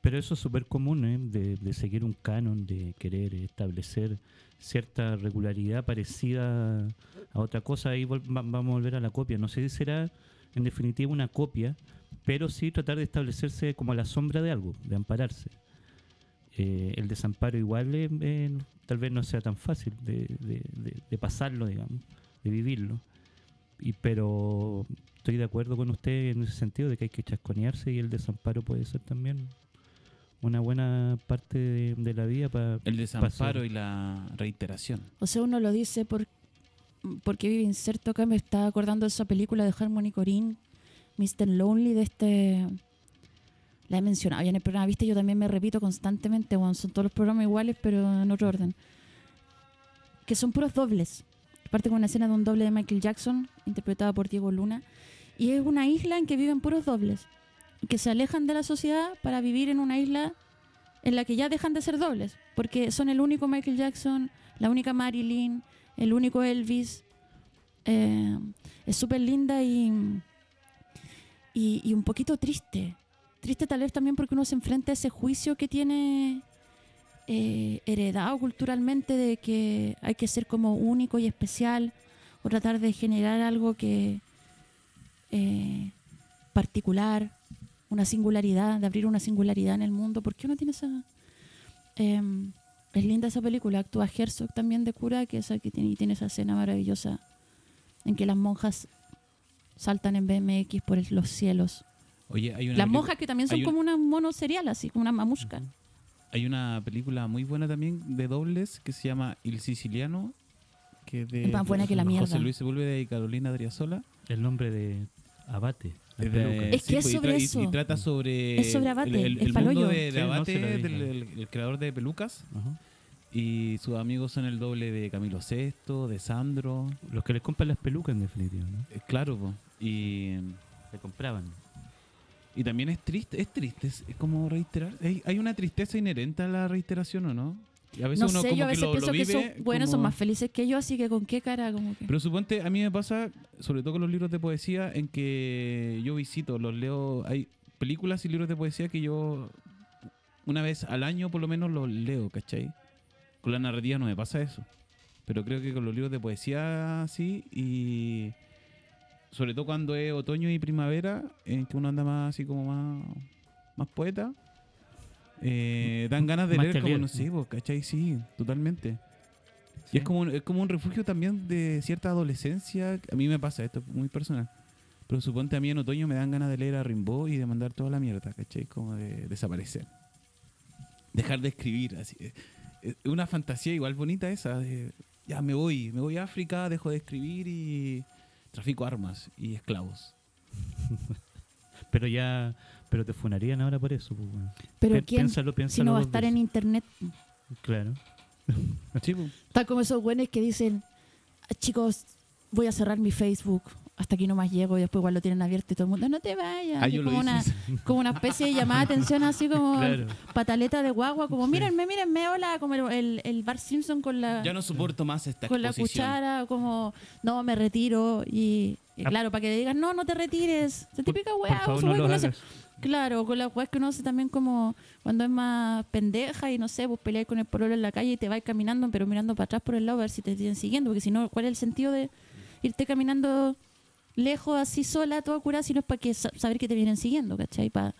Speaker 4: Pero eso es súper común, ¿eh? de, de seguir un canon, de querer establecer cierta regularidad parecida a otra cosa. Ahí vamos a volver a la copia. No sé si será en definitiva una copia, pero sí tratar de establecerse como a la sombra de algo, de ampararse. Eh, el desamparo igual eh, tal vez no sea tan fácil de, de- de- de pasarlo, digamos, de vivirlo. Y, pero estoy de acuerdo con usted en ese sentido de que hay que chasconearse y el desamparo puede ser también una buena parte de, de la vida para
Speaker 5: El desamparo
Speaker 4: Pasar.
Speaker 5: y la reiteración.
Speaker 1: O sea, uno lo dice por, porque vive inserto acá. Me está acordando de esa película de Harmony Corinne, Mr. Lonely, de este. La he mencionado ya en el programa, viste, yo también me repito constantemente, bueno, son todos los programas iguales, pero en otro orden. Que son puros dobles. Parte con una escena de un doble de Michael Jackson, interpretada por Diego Luna. Y es una isla en que viven puros dobles, que se alejan de la sociedad para vivir en una isla en la que ya dejan de ser dobles, porque son el único Michael Jackson, la única Marilyn, el único Elvis. Eh, es súper linda y, y, y un poquito triste. Triste tal vez también porque uno se enfrenta a ese juicio que tiene eh, heredado culturalmente de que hay que ser como único y especial o tratar de generar algo que eh, particular, una singularidad, de abrir una singularidad en el mundo. ¿Por qué uno tiene esa...? Em, es linda esa película, actúa Herzog también de cura, que, esa que tiene, y tiene esa escena maravillosa en que las monjas saltan en BMX por el- los cielos.
Speaker 5: Oye, hay una
Speaker 1: Las monjas que también son
Speaker 5: un-
Speaker 1: como una mono serial, así como una mamushka.
Speaker 5: Hay una película muy buena también de dobles que se llama El Siciliano, que es de
Speaker 1: Es más buena que la
Speaker 5: José
Speaker 1: mierda.
Speaker 5: Luis Sepúlveda y Carolina Driasola.
Speaker 4: el nombre de Abate.
Speaker 5: Es, de-
Speaker 4: peluca.
Speaker 1: Es que es
Speaker 5: pues, y
Speaker 1: sobre
Speaker 5: y-
Speaker 1: eso.
Speaker 5: Y, trata sobre,
Speaker 1: Es sobre Abate,
Speaker 5: el, el-
Speaker 1: el
Speaker 5: el mundo de, de Abate,
Speaker 4: sí vi,
Speaker 5: del el- el creador de pelucas.
Speaker 4: Ajá.
Speaker 5: Y sus amigos son el doble de Camilo VI, de Sandro.
Speaker 4: Los que les compran las pelucas en definitiva, ¿no?
Speaker 5: Eh, claro, po. y,
Speaker 4: Le compraban.
Speaker 5: Y también es triste, es triste, es, como reiterar. Hay, hay una tristeza inherente a la reiteración, ¿o no? Y a veces
Speaker 1: No
Speaker 5: uno
Speaker 1: sé,
Speaker 5: como
Speaker 1: yo a
Speaker 5: que
Speaker 1: veces
Speaker 5: lo, lo
Speaker 1: pienso que
Speaker 5: vive
Speaker 1: son buenos, son más felices que yo, así que con qué cara, como que...
Speaker 5: Pero suponte, a mí me pasa, sobre todo con los libros de poesía, en que yo visito, los leo, hay películas y libros de poesía que yo una vez al año por lo menos los leo, ¿cachai? Con la narrativa no me pasa eso. Pero creo que con los libros de poesía sí, y sobre todo cuando es otoño y primavera, en que uno anda más así como más, más poeta, eh, dan ganas de
Speaker 4: Más
Speaker 5: leer como, no sé, pues, ¿cachai? Sí, totalmente. Y es como, un- es como un refugio también de cierta adolescencia. A mí me pasa esto, es muy personal. Pero suponte a mí en otoño me dan ganas de leer a Rimbaud y de mandar toda la mierda, ¿cachai? Como de desaparecer. Dejar de escribir, así. Es es una fantasía igual bonita esa. de, ya me voy, me voy a África, dejo de escribir y trafico armas y esclavos.
Speaker 4: Pero ya, pero te funarían ahora por eso. pues.
Speaker 1: Pero ¿quién?
Speaker 4: piénsalo,
Speaker 1: Si
Speaker 4: piénsalo
Speaker 1: no va a estar en internet.
Speaker 4: Claro.
Speaker 5: Po.
Speaker 1: Está como esos güeyes que dicen, "Ah, chicos, voy a cerrar mi Facebook. Hasta aquí nomás llego y después igual lo tienen abierto y todo el mundo, no te vayas.
Speaker 5: Ah,
Speaker 1: como, una, como una especie de llamada de atención así como
Speaker 4: Claro.
Speaker 1: pataleta de guagua, como mírenme, mírenme, hola, como el, el, Bart Simpson con la,
Speaker 5: Ya no soporto más esta
Speaker 1: con la cuchara, como no, me retiro. Y, y
Speaker 4: Ah.
Speaker 1: claro, para que le digan, no, no te retires. Esa
Speaker 4: Por-
Speaker 1: típica weá,
Speaker 4: no.
Speaker 1: Claro, con las weas que uno hace también como cuando es más pendeja y no sé, vos peleáis con el pololo en la calle y te vais caminando, pero mirando para atrás por el lado a ver si te siguen siguiendo, porque si no, ¿cuál es el sentido de irte caminando lejos así sola, toda curada, si no es para que sa- saber que te vienen siguiendo, ¿cachai? Para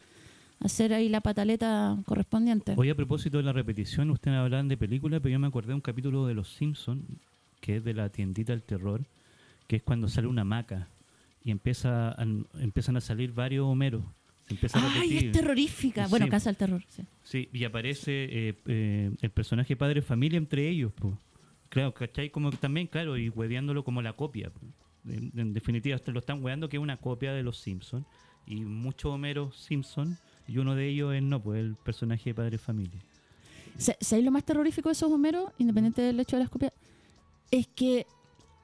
Speaker 1: hacer ahí la pataleta correspondiente.
Speaker 4: Hoy a propósito de la repetición, ustedes hablaban de películas, pero yo me acordé de un capítulo de Los Simpsons, que es de la tiendita del terror, que es cuando sale una maca y empieza a- empiezan a salir varios Homeros. Se empieza a
Speaker 1: Ay, es terrorífica. Bueno. Casa del Terror, sí.
Speaker 4: Sí, y aparece eh, eh, el personaje padre familia entre ellos, po. Claro, ¿cachai? Como que también, claro, y hueveándolo como la copia. po. En, en definitiva, lo están hueando que es una copia de los Simpsons. Y muchos Homero Simpson, y uno de ellos es no, pues el personaje de padre familia.
Speaker 1: Sa- ¿Sabéis lo más terrorífico de esos Homeros, independiente del hecho de las copias? Es que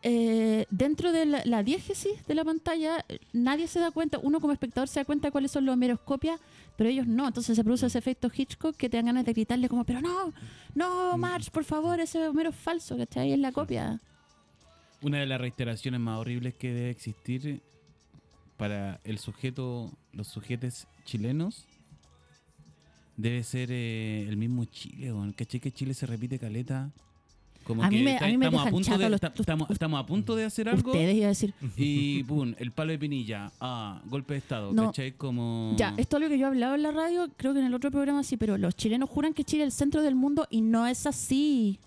Speaker 1: eh, dentro de la, la diégesis de la pantalla, nadie se da cuenta, uno como espectador se da cuenta de cuáles son los Homeros copias, pero ellos no. Entonces se produce ese efecto Hitchcock que te dan ganas de gritarle como, pero no, no, Marge, por favor, ese Homero es falso, ¿cachai? Es la copia.
Speaker 5: Una de las reiteraciones más horribles que debe existir para el sujeto, los sujetos chilenos, debe ser eh, el mismo Chile, weón. ¿Cachai que Chile se repite caleta? Como
Speaker 1: A mí
Speaker 5: que
Speaker 1: me- a mí me
Speaker 5: estamos, a punto de,
Speaker 1: los-
Speaker 5: estamos, estamos a punto de hacer algo
Speaker 1: Ustedes iba a decir.
Speaker 5: y pum, el palo de pinilla, ah, golpe de estado,
Speaker 1: No.
Speaker 5: ¿cachai? Como...
Speaker 1: Ya, esto es algo que yo he hablado en la radio, creo que en el otro programa sí, pero los chilenos juran que Chile es el centro del mundo y no es así.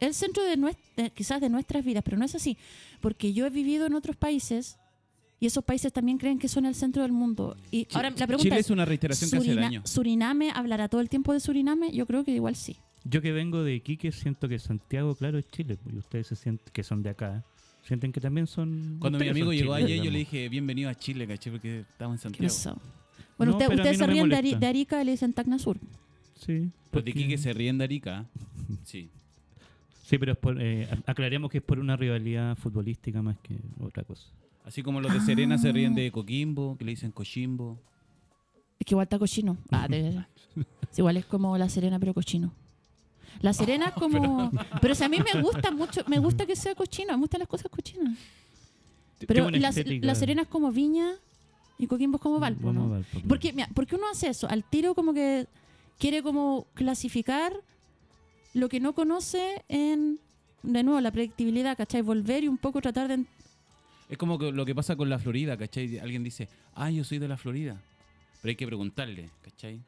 Speaker 1: El centro de nuestra, quizás de nuestras vidas, pero no es así. Porque yo he vivido en otros países y esos países también creen que son el centro del mundo. Y ahora la pregunta
Speaker 5: Chile
Speaker 1: es,
Speaker 5: es una reiteración que hace
Speaker 1: Surina-
Speaker 5: daño.
Speaker 1: ¿Suriname hablará todo el tiempo de Suriname? Yo creo que igual sí.
Speaker 4: Yo que vengo de Iquique siento que Santiago, claro, es Chile, pues, y ustedes se sienten que son de acá, sienten que también son.
Speaker 5: Cuando mi amigo llegó
Speaker 4: Chile,
Speaker 5: ayer, yo le dije, bienvenido a Chile, ¿cachai? Porque estamos en
Speaker 1: ¿Qué
Speaker 5: Santiago.
Speaker 1: pasó? Bueno,
Speaker 4: No,
Speaker 1: usted- ustedes
Speaker 4: no
Speaker 1: se ríen de, Ari- de Arica y le dicen Tacna Sur.
Speaker 4: Sí,
Speaker 5: Los de
Speaker 4: porque-
Speaker 5: Iquique se ríen de Arica. Sí.
Speaker 4: Sí, pero es por, eh, aclaremos que es por una rivalidad futbolística más que otra cosa.
Speaker 5: Así como los de Serena se ríen de Coquimbo, que le dicen Cochimbo.
Speaker 1: Es que igual está cochino. Ah, de- es igual es como la Serena, pero cochino. La Serena es como. Pero si a mí me gusta mucho, me gusta que sea cochino, me gustan las cosas cochinas. Pero la, la Serena es como Viña y Coquimbo es como Valpo, ¿no?
Speaker 4: Valpo, claro.
Speaker 1: Porque, mira, ¿por qué uno hace eso? Al tiro como que quiere como clasificar lo que no conoce en, de nuevo, la predictibilidad, ¿cachai? Volver y un poco tratar de...
Speaker 5: Es como que lo que pasa con la Florida, ¿cachai? Alguien dice, ah, yo soy de la Florida. Pero hay que preguntarle, ¿cachai?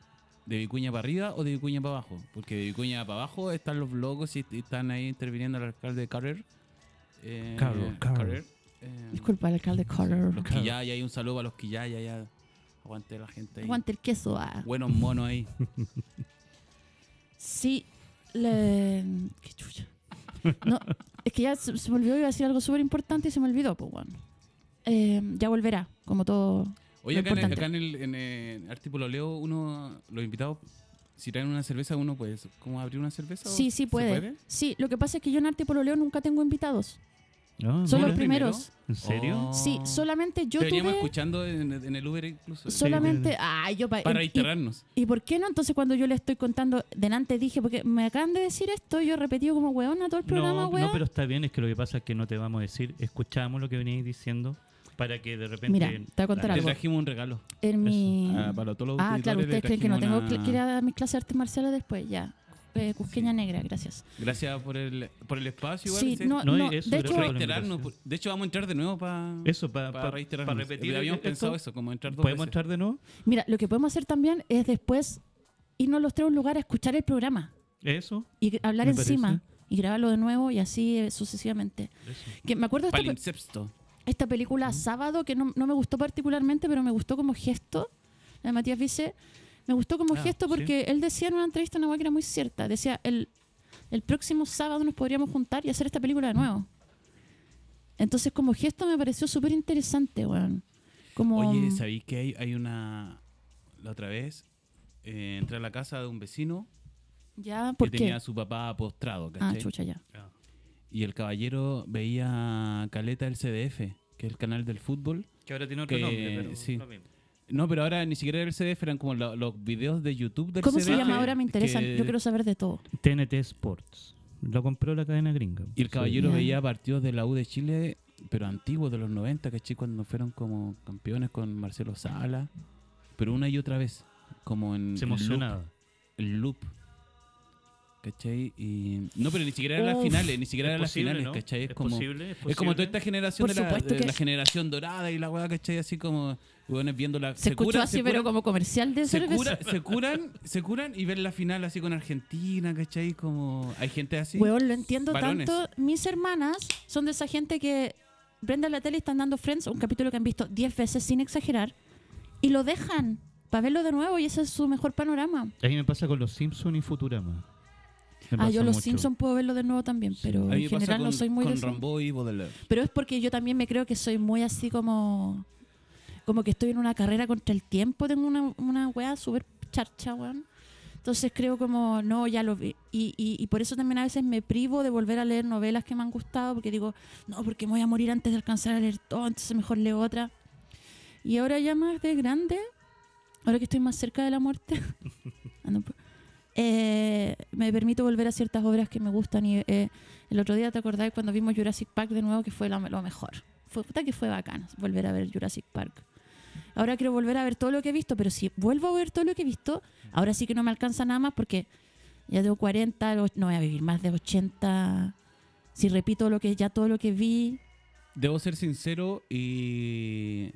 Speaker 5: ¿De Vicuña para arriba o de Vicuña para abajo? Porque de Vicuña para abajo están los locos y están ahí interviniendo el alcalde Carrer. Eh,
Speaker 4: Carrer, Carrer.
Speaker 5: eh,
Speaker 1: Disculpa, el alcalde Carter.
Speaker 5: los Quillay, hay un saludo para los Quillay, ya. Aguante la gente ahí.
Speaker 1: Aguante el queso, ah.
Speaker 5: Buenos monos ahí.
Speaker 1: Sí, le... Qué chucha. No, es que ya se, se me olvidó, iba a decir algo súper importante y se me olvidó, pues bueno. Eh, ya volverá, como todo.
Speaker 5: Oye, acá, en, acá en el, en el Artículo Leo, uno, los invitados, si traen una cerveza, uno puede, ¿cómo abrir una cerveza?
Speaker 1: Sí, sí
Speaker 5: se
Speaker 1: puede. Sí, lo que pasa es que yo en Arte Pololeo nunca tengo invitados.
Speaker 4: Ah,
Speaker 1: Son los primeros.
Speaker 4: ¿En serio?
Speaker 5: Oh.
Speaker 1: Sí, solamente yo
Speaker 5: Te veníamos
Speaker 1: tuve...
Speaker 5: escuchando en, en el Uber incluso.
Speaker 1: Solamente... Ay, yo... pa-
Speaker 5: Para
Speaker 1: y-
Speaker 5: reiterarnos.
Speaker 1: ¿Y por qué no? Entonces cuando yo le estoy contando, delante dije, porque me acaban de decir esto, yo he repetido como weona todo el programa,
Speaker 4: no,
Speaker 1: weón.
Speaker 4: no, pero está bien, es que lo que pasa es que no te vamos a decir, escuchamos lo que veníais diciendo para que de repente...
Speaker 1: Mira, te voy a contar
Speaker 5: Te
Speaker 1: algo.
Speaker 5: trajimos un regalo.
Speaker 1: En mi...
Speaker 5: Ah, para todos los
Speaker 1: Ah, claro, ustedes creen que no tengo que ir a dar mis clases de artes marciales después, ya. Eh, Cusqueña negra, gracias.
Speaker 5: Gracias por el, por el espacio. Igual,
Speaker 1: Sí,
Speaker 5: sí.
Speaker 1: no,
Speaker 4: No, eso,
Speaker 1: de hecho.
Speaker 5: De hecho, vamos a entrar de nuevo para
Speaker 4: Eso, para
Speaker 5: para reiterarnos.
Speaker 4: repetir.
Speaker 5: Habíamos
Speaker 4: esto.
Speaker 5: pensado eso, como entrar dos
Speaker 4: ¿Podemos
Speaker 5: veces.
Speaker 4: entrar de nuevo?
Speaker 1: mira, lo que podemos hacer también es después irnos los tres a un lugar a escuchar el programa
Speaker 4: Eso.
Speaker 1: y hablar
Speaker 4: Me
Speaker 1: encima
Speaker 4: parece.
Speaker 1: y grabarlo de nuevo y así eh, sucesivamente.
Speaker 4: eso.
Speaker 1: Que me acuerdo de esta, esta película Sábado que no, no me gustó particularmente, pero me gustó como gesto, la de Matías Vice. Me gustó como
Speaker 4: Ah,
Speaker 1: gesto
Speaker 4: sí.
Speaker 1: porque él decía en una entrevista una que era muy cierta. Decía, el, el próximo sábado nos podríamos juntar y hacer esta película de nuevo. Entonces, como gesto me pareció súper interesante, weón. Como,
Speaker 5: Oye, ¿sabéis que hay, hay una... La otra vez eh, entré a la casa de un vecino
Speaker 1: ¿Ya?
Speaker 5: que
Speaker 1: ¿Por qué?
Speaker 5: tenía a su papá postrado,
Speaker 1: Ah, chucha, ya.
Speaker 5: y el caballero veía Caleta del CDF, que es el canal del fútbol.
Speaker 4: Que ahora tiene otro
Speaker 5: Que-
Speaker 4: nombre, pero
Speaker 5: sí.
Speaker 4: lo mismo.
Speaker 5: No, pero ahora ni siquiera era el CDF, eran como lo- los videos de YouTube del
Speaker 1: ¿Cómo
Speaker 5: CDF.
Speaker 1: se llama ahora? Me interesan.
Speaker 5: que-
Speaker 1: Yo quiero saber de todo.
Speaker 4: TNT Sports. Lo compró la cadena gringa.
Speaker 5: Y el caballero
Speaker 1: Ya.
Speaker 5: veía partidos de la U de Chile, pero antiguos, de los 90, ¿cachai? Cuando fueron como campeones con Marcelo Sala. Pero una y otra vez, como en
Speaker 4: Se
Speaker 5: el loop,
Speaker 4: emocionaba.
Speaker 5: el loop. ¿Cachai? Y, no, pero ni siquiera eran las finales, ni siquiera
Speaker 4: Es
Speaker 5: eran las
Speaker 4: posible,
Speaker 5: finales,
Speaker 4: ¿no?
Speaker 5: ¿cachai? Es,
Speaker 4: ¿Es
Speaker 5: como,
Speaker 4: posible? ¿Es
Speaker 5: es como toda
Speaker 4: posible?
Speaker 5: esta generación
Speaker 1: Por
Speaker 5: de, la, de
Speaker 1: que-
Speaker 5: la generación dorada y la weá, ¿cachai? Así como, weones viendo la...
Speaker 1: Se, escuchó
Speaker 5: cura-
Speaker 1: así,
Speaker 5: se
Speaker 1: pero
Speaker 5: curan-
Speaker 1: como comercial de
Speaker 5: se, cura- se curan se curan y ven la final así con Argentina, ¿cachai? Como hay gente así.
Speaker 1: Weón, lo entiendo
Speaker 5: Varones.
Speaker 1: tanto. Mis hermanas son de esa gente que prenden la tele y están dando Friends, un capítulo que han visto 10 veces sin exagerar, y lo dejan para verlo de nuevo y ese es su mejor panorama.
Speaker 4: A mí me pasa con los Simpsons y Futurama.
Speaker 1: Ah, yo los
Speaker 4: mucho.
Speaker 1: Simpsons puedo verlo de nuevo también, pero en general no
Speaker 5: con-
Speaker 1: soy muy de
Speaker 5: con
Speaker 1: eso.
Speaker 5: Rambo y Baudelaire.
Speaker 1: Pero es porque yo también me creo que soy muy así como. Como que estoy en una carrera contra el tiempo. Tengo una, una weá súper charcha, weón. Entonces creo como, no, ya lo vi. Y, y, y por eso también a veces me privo de volver a leer novelas que me han gustado, porque digo, no, porque me voy a morir antes de alcanzar a leer todo, entonces mejor leo otra. Y ahora ya más de grande, ahora que estoy más cerca de la muerte, no, eh, me permito volver a ciertas obras que me gustan. Y eh, el otro día, ¿te acordás cuando vimos Jurassic Park de nuevo? Que fue lo, mejor. Fue puta que fue bacán volver a ver Jurassic Park. ahora quiero volver a ver todo lo que he visto, pero si vuelvo a ver todo lo que he visto, ahora sí que no me alcanza nada más porque ya tengo 40, lo- no voy a vivir más de 80. Si repito lo que ya todo lo que vi,
Speaker 5: Debo ser sincero y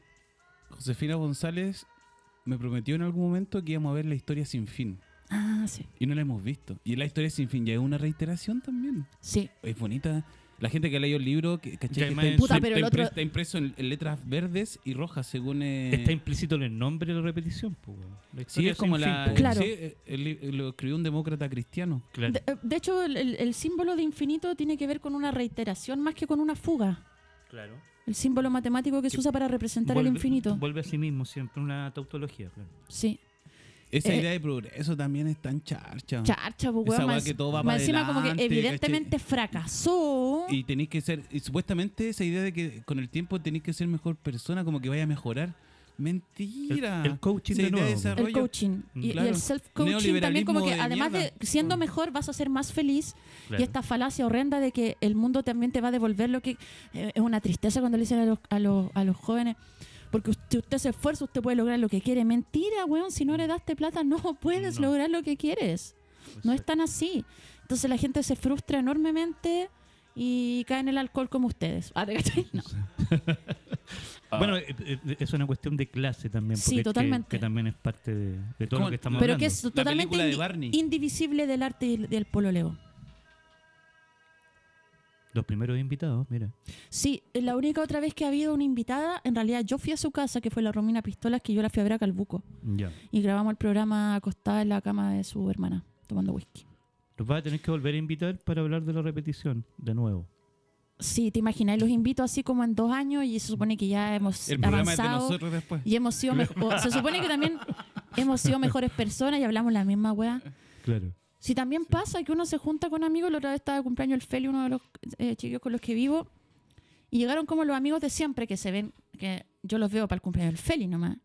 Speaker 5: Josefina González me prometió en algún momento que íbamos a ver la historia sin fin.
Speaker 1: Ah, sí,
Speaker 5: Y no la hemos visto. Y la historia sin fin ya es una reiteración también.
Speaker 1: sí,
Speaker 5: Es bonita. La gente que ha leído el libro, que, ¿cachai?
Speaker 4: Que
Speaker 5: está,
Speaker 4: es-
Speaker 1: Puta,
Speaker 5: está
Speaker 1: pero el
Speaker 5: impre-
Speaker 1: otro-
Speaker 5: está impreso en, en letras verdes y rojas según... eh,
Speaker 4: Está implícito en el nombre de la repetición. La
Speaker 5: Sí, es como la...
Speaker 4: fin.
Speaker 1: Claro.
Speaker 5: sí, eh, el lo escribió un demócrata cristiano.
Speaker 4: Claro.
Speaker 1: De, eh, de hecho, el, el- el símbolo de infinito tiene que ver con una reiteración más que con una fuga.
Speaker 4: claro.
Speaker 1: El símbolo matemático que se usa para representar
Speaker 4: Vuelve-
Speaker 1: el infinito.
Speaker 4: Vuelve a sí mismo siempre una tautología. Claro.
Speaker 1: Sí.
Speaker 5: Esa
Speaker 1: Eh,
Speaker 5: idea de progreso también es tan charcha.
Speaker 1: Charcha, pues, weón, más-
Speaker 5: que todo va
Speaker 1: más
Speaker 5: para
Speaker 1: encima como que
Speaker 5: adelante,
Speaker 1: evidentemente fracasó.
Speaker 5: Y tenéis que ser, y supuestamente esa idea de que con el tiempo tenéis que ser mejor persona, como que vaya a mejorar. Mentira.
Speaker 4: El- el coaching de nuevo,
Speaker 5: de
Speaker 1: el coaching y, y
Speaker 5: Claro.
Speaker 1: el self-coaching también como que
Speaker 5: de
Speaker 1: además
Speaker 5: mierda.
Speaker 1: de siendo
Speaker 5: Mm.
Speaker 1: mejor vas a ser más feliz
Speaker 4: Claro.
Speaker 1: y esta falacia horrenda de que el mundo también te va a devolver lo que eh, es una tristeza cuando le dicen a los, a los, a los jóvenes porque usted, usted se esfuerza, usted puede lograr lo que quiere. Mentira, weón, si no heredaste plata no puedes
Speaker 4: No.
Speaker 1: lograr lo que quieres. No es
Speaker 4: Exacto.
Speaker 1: tan así. Entonces la gente se frustra enormemente y cae en el alcohol como ustedes. Ah. No.
Speaker 4: Bueno, eh, eh, es una cuestión de clase también.
Speaker 1: Sí,
Speaker 4: porque que-
Speaker 1: totalmente.
Speaker 4: Que, también es parte de, de todo
Speaker 5: ¿Cómo?
Speaker 4: lo que estamos
Speaker 1: Pero
Speaker 4: hablando.
Speaker 1: que es totalmente
Speaker 5: de
Speaker 1: indivisible del arte y del pololeo.
Speaker 4: Los primeros invitados, mira.
Speaker 1: Sí, la única otra vez que ha habido una invitada, en realidad yo fui a su casa, que fue la Romina Pistolas, que yo la fui a ver a Calbuco.
Speaker 4: Ya.
Speaker 1: Y grabamos el programa acostada en la cama de su hermana, tomando whisky.
Speaker 4: Los vas a tener que volver a invitar para hablar de la repetición, de nuevo.
Speaker 1: Sí, te imaginas, los invito así como en dos años y se supone que ya hemos
Speaker 5: El programa es de
Speaker 1: avanzado
Speaker 5: nosotros después.
Speaker 1: y hemos sido mejor. Se supone que también hemos sido mejores personas y hablamos la misma weá.
Speaker 4: Claro.
Speaker 1: Si también pasa que uno se junta con amigos, la otra vez estaba de cumpleaños el Feli, uno de los eh, chiquillos con los que vivo, y llegaron como los amigos de siempre que se ven, que yo los veo para el cumpleaños del Feli nomás.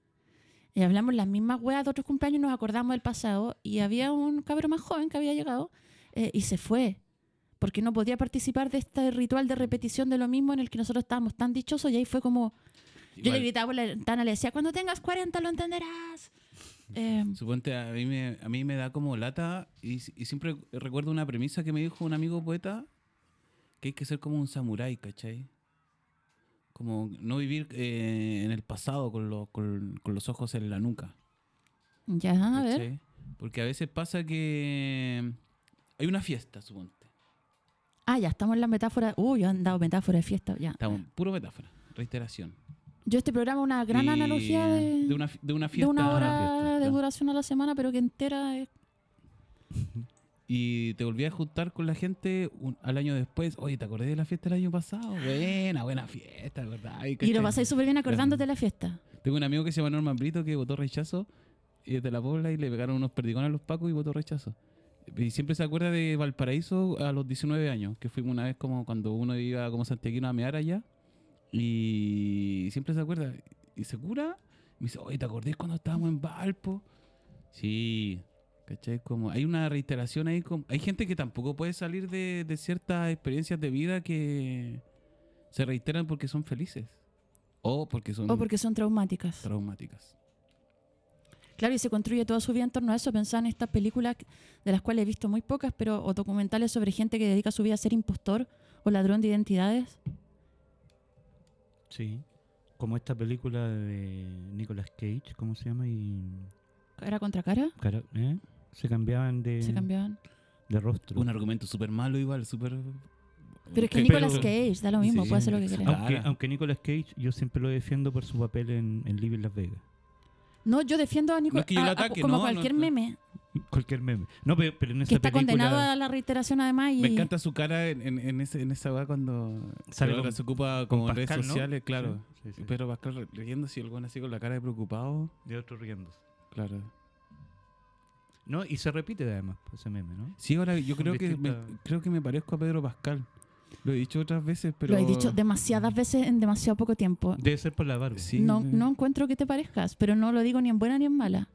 Speaker 1: Y hablamos las mismas weas de otros cumpleaños, nos acordamos del pasado, y había un cabrón más joven que había llegado eh, y se fue. Porque no podía participar de este ritual de repetición de lo mismo en el que nosotros estábamos tan dichosos, y ahí fue como. Yo le gritaba por la ventana, le decía, cuando tengas 40 lo entenderás. Eh,
Speaker 5: Suponte, a mí, me, a mí me da como lata y, y siempre recuerdo una premisa que me dijo un amigo poeta que hay que ser como un samurái, ¿cachai? Como no vivir eh, en el pasado con, lo- con, con los ojos en la nuca.
Speaker 1: ya, a ver.
Speaker 5: ¿cachai? Porque a veces pasa que hay una fiesta, suponte.
Speaker 1: Ah, ya estamos en la metáfora. Uy, yo han dado metáfora de fiesta. Ya.
Speaker 5: Estamos, puro metáfora, reiteración.
Speaker 1: Yo este programa una gran
Speaker 5: Y
Speaker 1: analogía de,
Speaker 5: de una, de una
Speaker 1: de
Speaker 5: fiesta.
Speaker 1: una hora
Speaker 4: fiesta,
Speaker 1: de duración a la semana, pero que entera es...
Speaker 5: Y te volví a juntar con la gente un- al año después. Oye, ¿te acordé de la fiesta del año pasado? Buena, buena fiesta, ¿verdad? Ay,
Speaker 1: Y lo pasáis súper bien acordándote de la fiesta.
Speaker 5: Tengo un amigo que se llama Norman Brito que votó rechazo y desde la Pobla y le pegaron unos perdigones a los pacos y votó rechazo. Y siempre se acuerda de Valparaíso a los 19 años, que fuimos una vez como cuando uno iba como santiaguino a mear allá. Y siempre se acuerda. Y se cura. Y me dice, oye, ¿te acordás cuando estábamos en Valpo? Sí. ¿Cachai? Como hay una reiteración ahí. como- hay gente que tampoco puede salir de, de ciertas experiencias de vida que se reiteran porque son felices. O porque son
Speaker 1: O porque son traumáticas.
Speaker 5: traumáticas.
Speaker 1: Claro, y se construye toda su vida en torno a eso. Pensaba en estas películas de las cuales he visto muy pocas, pero o documentales sobre gente que dedica su vida a ser impostor o ladrón de identidades.
Speaker 4: Sí. Como esta película de Nicolas Cage, ¿cómo se llama? Y
Speaker 1: Cara contra cara,
Speaker 4: cara- ¿eh? se cambiaban de,
Speaker 1: se cambiaban.
Speaker 4: de rostro.
Speaker 5: Un argumento súper malo igual, súper...
Speaker 1: Pero es que
Speaker 4: Pero-
Speaker 1: Nicolas Cage, da lo mismo,
Speaker 5: Sí,
Speaker 1: puede hacer lo que quiera.
Speaker 4: Aunque, aunque Nicolas Cage yo siempre lo defiendo por su papel en, en Living Las Vegas.
Speaker 1: No, yo defiendo a Nicolas
Speaker 5: es que ataque,
Speaker 1: como
Speaker 5: no,
Speaker 1: cualquier
Speaker 5: no, no.
Speaker 1: meme,
Speaker 4: Cualquier meme. No, pero, pero en esa
Speaker 1: que está
Speaker 4: película
Speaker 1: condenado a la reiteración además. Y...
Speaker 5: Me encanta su cara en, en, en ese, en esa weá cuando
Speaker 4: Sale con-
Speaker 5: se ocupa como redes
Speaker 4: Pascal, ¿no?
Speaker 5: sociales, claro.
Speaker 4: Sí, sí, sí.
Speaker 5: Pero Pascal riéndose y el así con la cara de preocupado,
Speaker 4: de otro riéndose.
Speaker 5: claro.
Speaker 4: No, y se repite además pues, ese meme, ¿no?
Speaker 5: Sí, ahora yo creo que, me, creo que me parezco a Pedro Pascal. Lo he dicho otras veces, pero...
Speaker 1: Lo he dicho demasiadas veces en demasiado poco tiempo.
Speaker 4: Debe ser por la barba.
Speaker 5: Sí,
Speaker 1: no, no encuentro que te parezcas, pero no lo digo ni en buena ni en mala.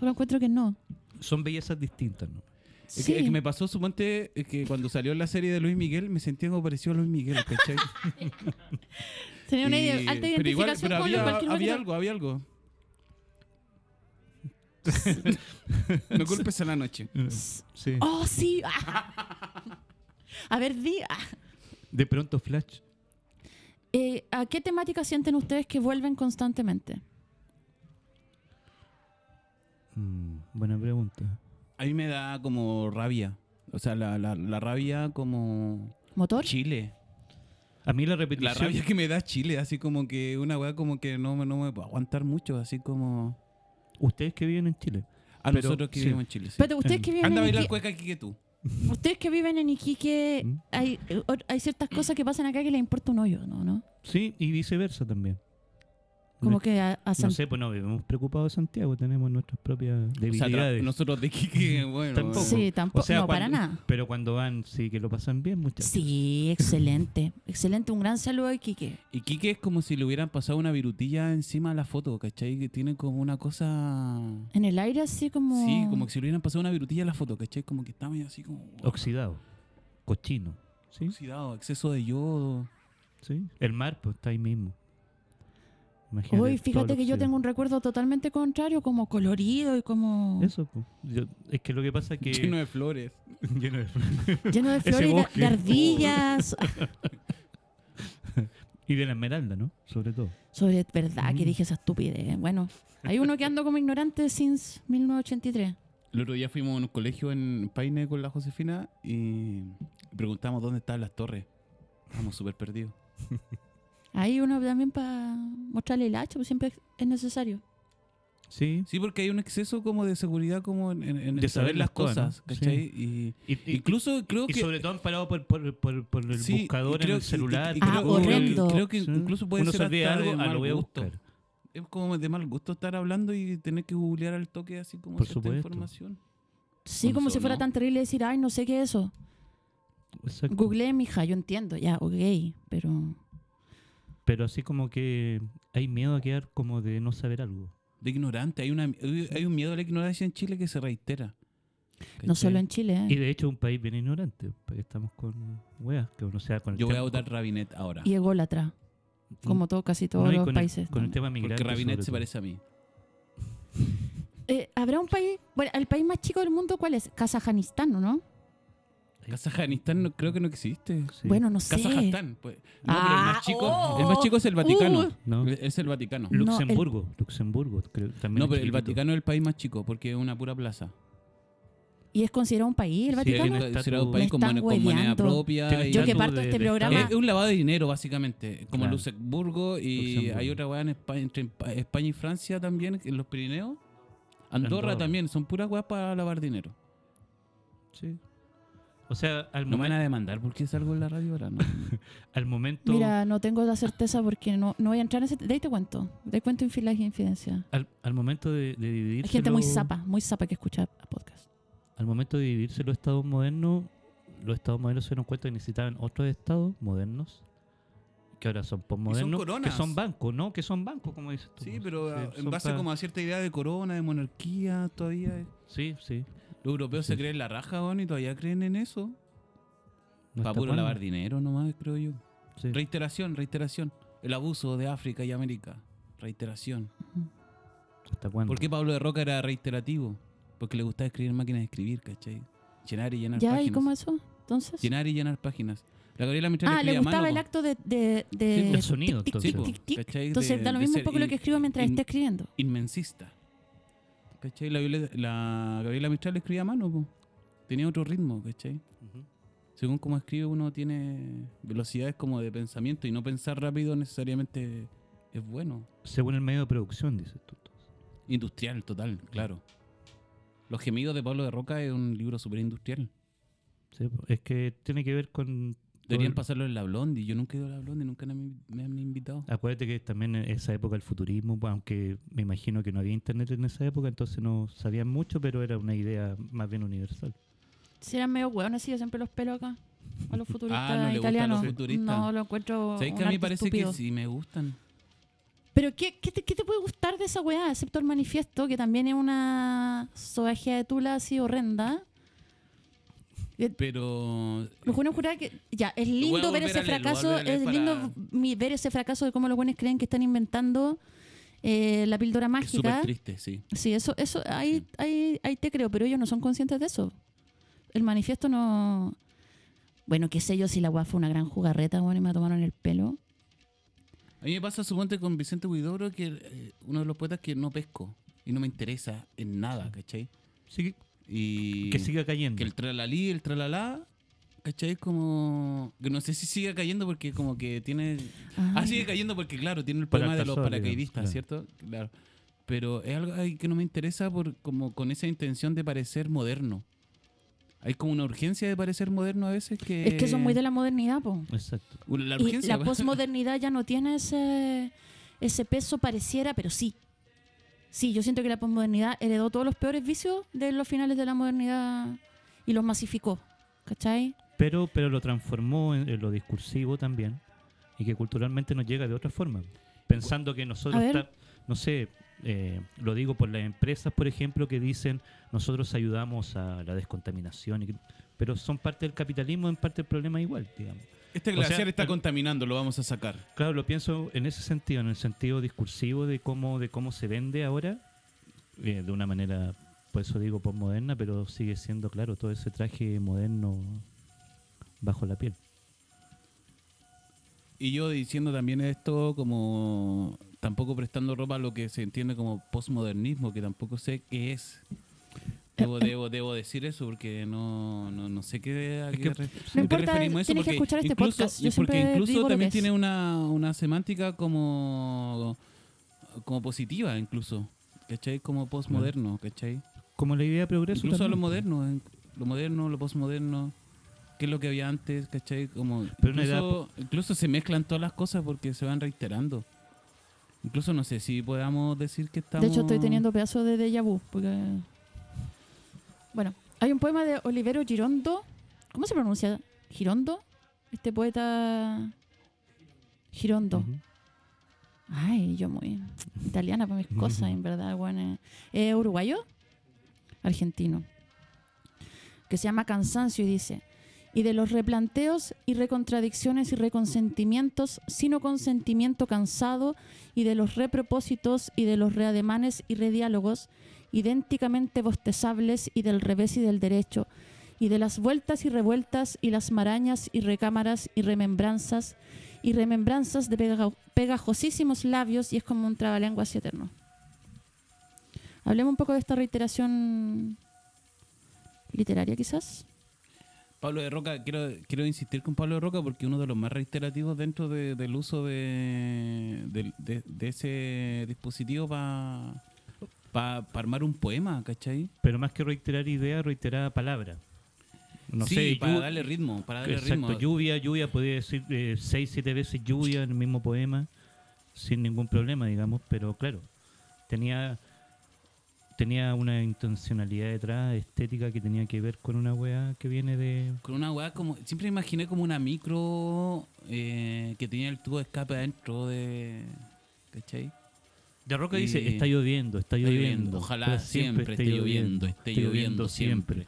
Speaker 1: Solo encuentro que no.
Speaker 4: Son bellezas distintas, ¿no?
Speaker 5: Es, que,
Speaker 1: Sí.
Speaker 5: es que me pasó, suponte, es que cuando salió la serie de Luis Miguel, me sentía como parecido a Luis Miguel, ¿cachai?
Speaker 1: Tenía una
Speaker 5: Y-
Speaker 1: idea- alta
Speaker 5: pero igual-
Speaker 1: identificación
Speaker 5: pero
Speaker 1: con
Speaker 5: había,
Speaker 1: cualquier
Speaker 5: había algo, había algo. no culpes a la noche.
Speaker 4: Sí.
Speaker 1: ¡Oh, sí! A ver, di. ah.
Speaker 4: De pronto Flash.
Speaker 1: Eh, ¿A qué temática sienten ustedes que vuelven constantemente?
Speaker 4: Mm, buena pregunta.
Speaker 5: A mí me da como rabia. O sea, la, la, la rabia como
Speaker 1: ¿Motor?
Speaker 5: Chile.
Speaker 4: A mí la
Speaker 5: La
Speaker 4: repetición.
Speaker 5: rabia que me da Chile, así como que una weá como que no, me- no me puedo aguantar mucho, así como...
Speaker 4: Ustedes que viven en Chile.
Speaker 5: A
Speaker 4: Pero,
Speaker 5: nosotros que
Speaker 4: sí.
Speaker 5: vivimos en Chile. sí.
Speaker 1: Espérate, ustedes
Speaker 4: Em,
Speaker 1: que viven
Speaker 5: Anda a
Speaker 1: en
Speaker 5: bailar
Speaker 1: Iquique,
Speaker 5: cueca aquí que tú.
Speaker 1: ustedes que viven en Iquique,
Speaker 4: ¿Mm?
Speaker 1: hay, eh, hay ciertas cosas que pasan acá que les importa un hoyo, ¿no? ¿No?
Speaker 4: Sí, y viceversa también.
Speaker 1: Como
Speaker 4: No-
Speaker 1: que a, a
Speaker 4: No sé, pues no vivimos preocupados de Santiago, tenemos nuestras propias
Speaker 5: O sea, tra-
Speaker 4: debilidades.
Speaker 5: nosotros de Iquique, bueno...
Speaker 4: Tampoco.
Speaker 1: Sí, tampoco.
Speaker 4: O sea,
Speaker 1: no, para nada.
Speaker 4: Pero cuando van, sí que lo pasan bien, muchachos.
Speaker 1: Sí, excelente. excelente. Un gran saludo a Iquique.
Speaker 5: Iquique es como si le hubieran pasado una virutilla encima de la foto, ¿cachai? Que tiene como una cosa...
Speaker 1: En el aire, así como.
Speaker 5: Sí, como que si le hubieran pasado una virutilla a la foto, ¿cachai? Como que está medio así como...
Speaker 4: Oxidado, cochino. ¿Sí?
Speaker 5: Oxidado, exceso de yodo.
Speaker 4: ¿Sí? El mar, pues está ahí mismo. Imagínate
Speaker 1: fíjate que yo tengo un recuerdo totalmente contrario, como colorido y como.
Speaker 4: Eso, pues. Yo- es que lo que pasa es que.
Speaker 5: Lleno de flores.
Speaker 4: lleno de-
Speaker 1: Lleno de flores y de- ardillas.
Speaker 4: Y de la esmeralda, ¿no? Sobre todo.
Speaker 1: Sobre verdad que
Speaker 4: Mm.
Speaker 1: dije esa estupidez. Bueno, hay uno que ando como ignorante since 1983.
Speaker 5: El otro día fuimos a un colegio en Paine con la Josefina y preguntamos dónde estaban las torres. Estábamos súper perdidos.
Speaker 1: Hay uno también para mostrarle el hacha, pues siempre es necesario.
Speaker 4: Sí.
Speaker 5: Sí, porque hay un exceso como de seguridad como en, en- en
Speaker 4: De
Speaker 5: saber
Speaker 4: saber
Speaker 5: las
Speaker 4: cosas.
Speaker 5: ¿cachai? Y,
Speaker 4: Y, y-
Speaker 5: incluso creo
Speaker 4: y
Speaker 5: que...
Speaker 4: sobre todo amparado por, por, por, por el
Speaker 5: sí, y
Speaker 4: buscador en el celular.
Speaker 5: y- y
Speaker 1: Ah,
Speaker 5: creo-
Speaker 1: horrendo.
Speaker 5: Creo que
Speaker 4: Sí.
Speaker 5: incluso puede
Speaker 4: Uno
Speaker 5: ser
Speaker 4: se
Speaker 5: hasta de
Speaker 4: algo, ah,
Speaker 5: mal
Speaker 4: lo voy a
Speaker 5: gusto.
Speaker 4: buscar.
Speaker 5: Es como de mal gusto estar hablando y tener que googlear al toque así como
Speaker 4: Por
Speaker 5: cierta
Speaker 4: supuesto.
Speaker 5: información.
Speaker 1: Sí,
Speaker 5: Con
Speaker 1: como
Speaker 5: eso,
Speaker 1: si fuera
Speaker 5: ¿no?
Speaker 1: tan terrible decir, ay, no sé qué es eso.
Speaker 4: Exacto.
Speaker 1: Googleé, mija, yo entiendo, ya, ok, pero...
Speaker 4: Pero así como que hay miedo a quedar como de no saber algo.
Speaker 5: De ignorante. Hay, una, hay un miedo a la ignorancia en Chile que se reitera.
Speaker 1: No
Speaker 5: ¿cachai?
Speaker 1: solo en Chile, ¿eh?
Speaker 4: Y de hecho es un país bien ignorante, porque estamos con weas, que uno sea con el
Speaker 5: Yo voy a votar Rabinet ahora.
Speaker 1: Y ególatra, como todo, casi todos
Speaker 4: No,
Speaker 1: los
Speaker 4: con el-
Speaker 1: países.
Speaker 4: con el tema migrante.
Speaker 5: Porque Rabinet se parece a mí.
Speaker 1: Eh, ¿Habrá un país, bueno, el país más chico del mundo cuál es? Kazajistán, ¿o ¿no?
Speaker 5: Kazajistán no, creo que no existe.
Speaker 4: Sí.
Speaker 1: Bueno, no sé.
Speaker 5: Kazajstán. Pues. No, pero el
Speaker 1: Ah,
Speaker 5: más, chico,
Speaker 1: oh,
Speaker 5: el más chico es el Vaticano.
Speaker 1: uh.
Speaker 4: No.
Speaker 5: Es el Vaticano.
Speaker 1: No, el-
Speaker 4: Luxemburgo, Luxemburgo, creo, también
Speaker 5: No, pero el. Vaticano es el país más chico porque es una pura plaza.
Speaker 1: ¿Y es considerado un país el
Speaker 5: Sí,
Speaker 1: Vaticano?
Speaker 5: es considerado un país con, moneda propia.
Speaker 1: Yo que parto
Speaker 4: de-
Speaker 1: este
Speaker 4: de
Speaker 1: programa-
Speaker 5: es, un lavado de dinero, básicamente. Como
Speaker 4: Claro.
Speaker 5: Luxemburgo y
Speaker 4: Luxemburgo.
Speaker 5: hay otra weá en España, entre Pa- España y Francia también, en los Pirineos. Andorra,
Speaker 4: Andorra.
Speaker 5: también, son puras weas para lavar dinero.
Speaker 4: Sí. O sea, al,
Speaker 5: No me van a demandar porque salgo en la radio ahora, ¿no?
Speaker 4: al momento
Speaker 1: Mira, no tengo la certeza porque no, no voy a entrar en ese... De ahí te cuento. De ahí cuento infil- infidencia.
Speaker 4: al, al momento de, de dividirse
Speaker 1: Hay gente muy zapa, muy zapa que escucha podcast.
Speaker 4: al momento de dividirse los estados modernos, los estados modernos se dieron cuenta que necesitaban otros estados modernos que ahora son postmodernos, que
Speaker 5: coronas.
Speaker 4: son bancos, ¿no? Que son bancos, como dices tú.
Speaker 5: Sí, pero en
Speaker 4: son
Speaker 5: base como a cierta idea de corona, de monarquía, todavía.
Speaker 4: Sí, sí.
Speaker 5: Los europeos
Speaker 4: Sí.
Speaker 5: se creen la raja, weón, y todavía creen en eso.
Speaker 4: No
Speaker 5: Para puro lavar dinero nomás, creo yo.
Speaker 4: Sí.
Speaker 5: Reiteración, reiteración. El abuso de África y América. Reiteración.
Speaker 4: ¿Hasta cuándo?
Speaker 5: ¿Por qué Pablo de Roca era reiterativo? Porque le gustaba escribir máquinas de escribir, ¿cachai? Llenar y llenar
Speaker 1: ¿Ya?
Speaker 5: páginas.
Speaker 1: ¿Y cómo eso? Entonces...
Speaker 5: Llenar y llenar páginas. La Gabriela Mistral
Speaker 1: Ah, le gustaba
Speaker 5: mano,
Speaker 1: el acto de... de, de
Speaker 4: Sí, el sonido,
Speaker 1: tic, tic,
Speaker 5: Sí,
Speaker 1: tic, tic.
Speaker 5: ¿cachai?
Speaker 1: Entonces da lo mismo un poco lo que escribo mientras
Speaker 5: in-
Speaker 1: esté escribiendo.
Speaker 5: Inmensista. ¿Cachai? La, Violeta- la Gabriela Mistral escribía a mano, po. Tenía otro ritmo, ¿cachai? Según cómo escribe uno tiene velocidades como de pensamiento y no pensar rápido necesariamente es bueno.
Speaker 4: Según el medio de producción, dices tú.
Speaker 5: Industrial, total, claro. Los gemidos de Pablo de Roca es un libro súper industrial.
Speaker 4: Sí, es que tiene que ver con...
Speaker 5: Deberían pasarlo en la Blondie. Yo nunca he ido a la Blondie, nunca me, me han invitado.
Speaker 4: Acuérdate que también en esa época el futurismo, pues, aunque me imagino que no había internet en esa época, entonces no sabían mucho, pero era una idea más bien universal.
Speaker 1: Si eran medio hueones, así yo siempre los pelo acá. A los futuristas
Speaker 5: Ah, ¿no
Speaker 1: italianos.
Speaker 5: los futuristas?
Speaker 1: No, lo encuentro
Speaker 5: ¿Sabes
Speaker 1: un
Speaker 5: que a mí parece
Speaker 1: estúpido.
Speaker 5: que sí me gustan?
Speaker 1: Pero ¿qué, qué, te, qué te puede gustar de esa weá? Excepto el manifiesto, que también es una sobajía de tula así horrenda.
Speaker 5: Pero
Speaker 1: Los buenos jurar que ya es lindo ver ese
Speaker 5: leer, lo
Speaker 1: fracaso, es
Speaker 5: para-
Speaker 1: lindo ver ese fracaso de cómo los buenos creen que están inventando eh, la píldora
Speaker 5: es súper
Speaker 1: mágica.
Speaker 5: triste, sí.
Speaker 1: Sí, eso, eso, ahí, ahí, ahí te creo, pero ellos no son conscientes de eso. El manifiesto no. Bueno, qué sé yo si la weá fue una gran jugarreta, bueno, y me tomaron el pelo.
Speaker 5: A mí me pasa, suponte, con Vicente Huidobro, que eh, uno de los poetas que no pesco y no me interesa en nada, ¿cachai?
Speaker 4: Sí,
Speaker 5: Y
Speaker 4: que siga cayendo.
Speaker 5: que el tralalí, el tralalá, ¿cachai? Como... Que no sé si sigue cayendo porque como que tiene...
Speaker 1: Ah,
Speaker 5: Ah, sigue cayendo porque, claro, tiene el problema de los paracaidistas, ¿cierto? Claro. Pero es algo ahí que no me interesa por como con esa intención de parecer moderno. Hay como una urgencia de parecer moderno a veces que...
Speaker 1: Es que son muy de la modernidad, po.
Speaker 4: Exacto.
Speaker 5: La
Speaker 1: Y la posmodernidad ya no tiene ese, ese peso, pareciera, pero sí. Sí, yo siento que la posmodernidad heredó todos los peores vicios de los finales de la modernidad y los masificó. ¿Cachai?
Speaker 4: Pero, pero lo transformó en, en lo discursivo también y que culturalmente nos llega de otra forma. Pensando que nosotros, está- no sé, eh, lo digo por las empresas, por ejemplo, que dicen nosotros ayudamos a la descontaminación, y que- pero son parte del capitalismo, en parte del problema igual, digamos.
Speaker 5: Este
Speaker 4: O sea,
Speaker 5: glaciar está
Speaker 4: el-
Speaker 5: contaminando, lo vamos a sacar.
Speaker 4: Claro, lo pienso en ese sentido, en el sentido discursivo de cómo, de cómo se vende ahora, eh, de una manera, por eso digo postmoderna, pero sigue siendo, claro, todo ese traje moderno bajo la piel.
Speaker 5: Y yo diciendo también esto como tampoco prestando ropa a lo que se entiende como postmodernismo, que tampoco sé qué es. Debo, debo, debo decir eso porque no, no, no sé qué, a
Speaker 4: Es
Speaker 5: qué,
Speaker 4: que- No
Speaker 1: importa,
Speaker 5: referimos eso,
Speaker 1: tienes que escuchar este
Speaker 5: incluso-
Speaker 1: podcast. Yo
Speaker 5: porque incluso
Speaker 1: lo
Speaker 5: también tiene una, una semántica como, como positiva, incluso. ¿Cachai? Como postmoderno, ¿cachai?
Speaker 4: Como la idea de progreso.
Speaker 5: Incluso a lo
Speaker 4: también.
Speaker 5: moderno, lo moderno, lo postmoderno, qué es lo que había antes, ¿cachai? Como
Speaker 4: Pero
Speaker 5: incluso, incluso se mezclan todas las cosas porque se van reiterando. Incluso no sé si podamos decir que estamos...
Speaker 1: De hecho, estoy teniendo pedazos de déjà vu. Porque... Bueno, hay un poema de Olivero Girondo. ¿Cómo se pronuncia? ¿Girondo? Este poeta. Girondo.
Speaker 4: Ujú.
Speaker 1: Ay, yo muy italiana para mis cosas, en verdad, bueno. ¿Es uruguayo? Argentino. Que se llama Cansancio y dice: Y de los replanteos y recontradicciones y reconsentimientos, sino consentimiento cansado, y de los repropósitos y de los reademanes y rediálogos, idénticamente bostezables, y del revés y del derecho, y de las vueltas y revueltas, y las marañas y recámaras y remembranzas, y remembranzas de pega- pegajosísimos labios y es como un trabalenguas eterno. Hablemos un poco de esta reiteración literaria quizás.
Speaker 5: Pablo de Roca, quiero, quiero insistir con Pablo de Roca porque uno de los más reiterativos dentro de- del uso de, de, de ese dispositivo para armar un poema, ¿cachai?
Speaker 4: Pero más que reiterar idea, reiterar palabra. No
Speaker 5: sí,
Speaker 4: sé,
Speaker 5: para darle ritmo, para darle
Speaker 4: Exacto,
Speaker 5: ritmo.
Speaker 4: lluvia, lluvia, podría decir eh, seis, siete veces lluvia en el mismo poema, sin ningún problema, digamos, pero claro, tenía tenía una intencionalidad detrás, estética, que tenía que ver con una wea que viene de...
Speaker 5: Con una weá como. Siempre imaginé como una micro eh, que tenía el tubo de escape adentro de. ¿Cachai?
Speaker 4: De Roca
Speaker 5: Y-
Speaker 4: dice, está lloviendo, está lloviendo.
Speaker 5: ojalá
Speaker 4: pero
Speaker 5: siempre esté lloviendo, esté lloviendo siempre.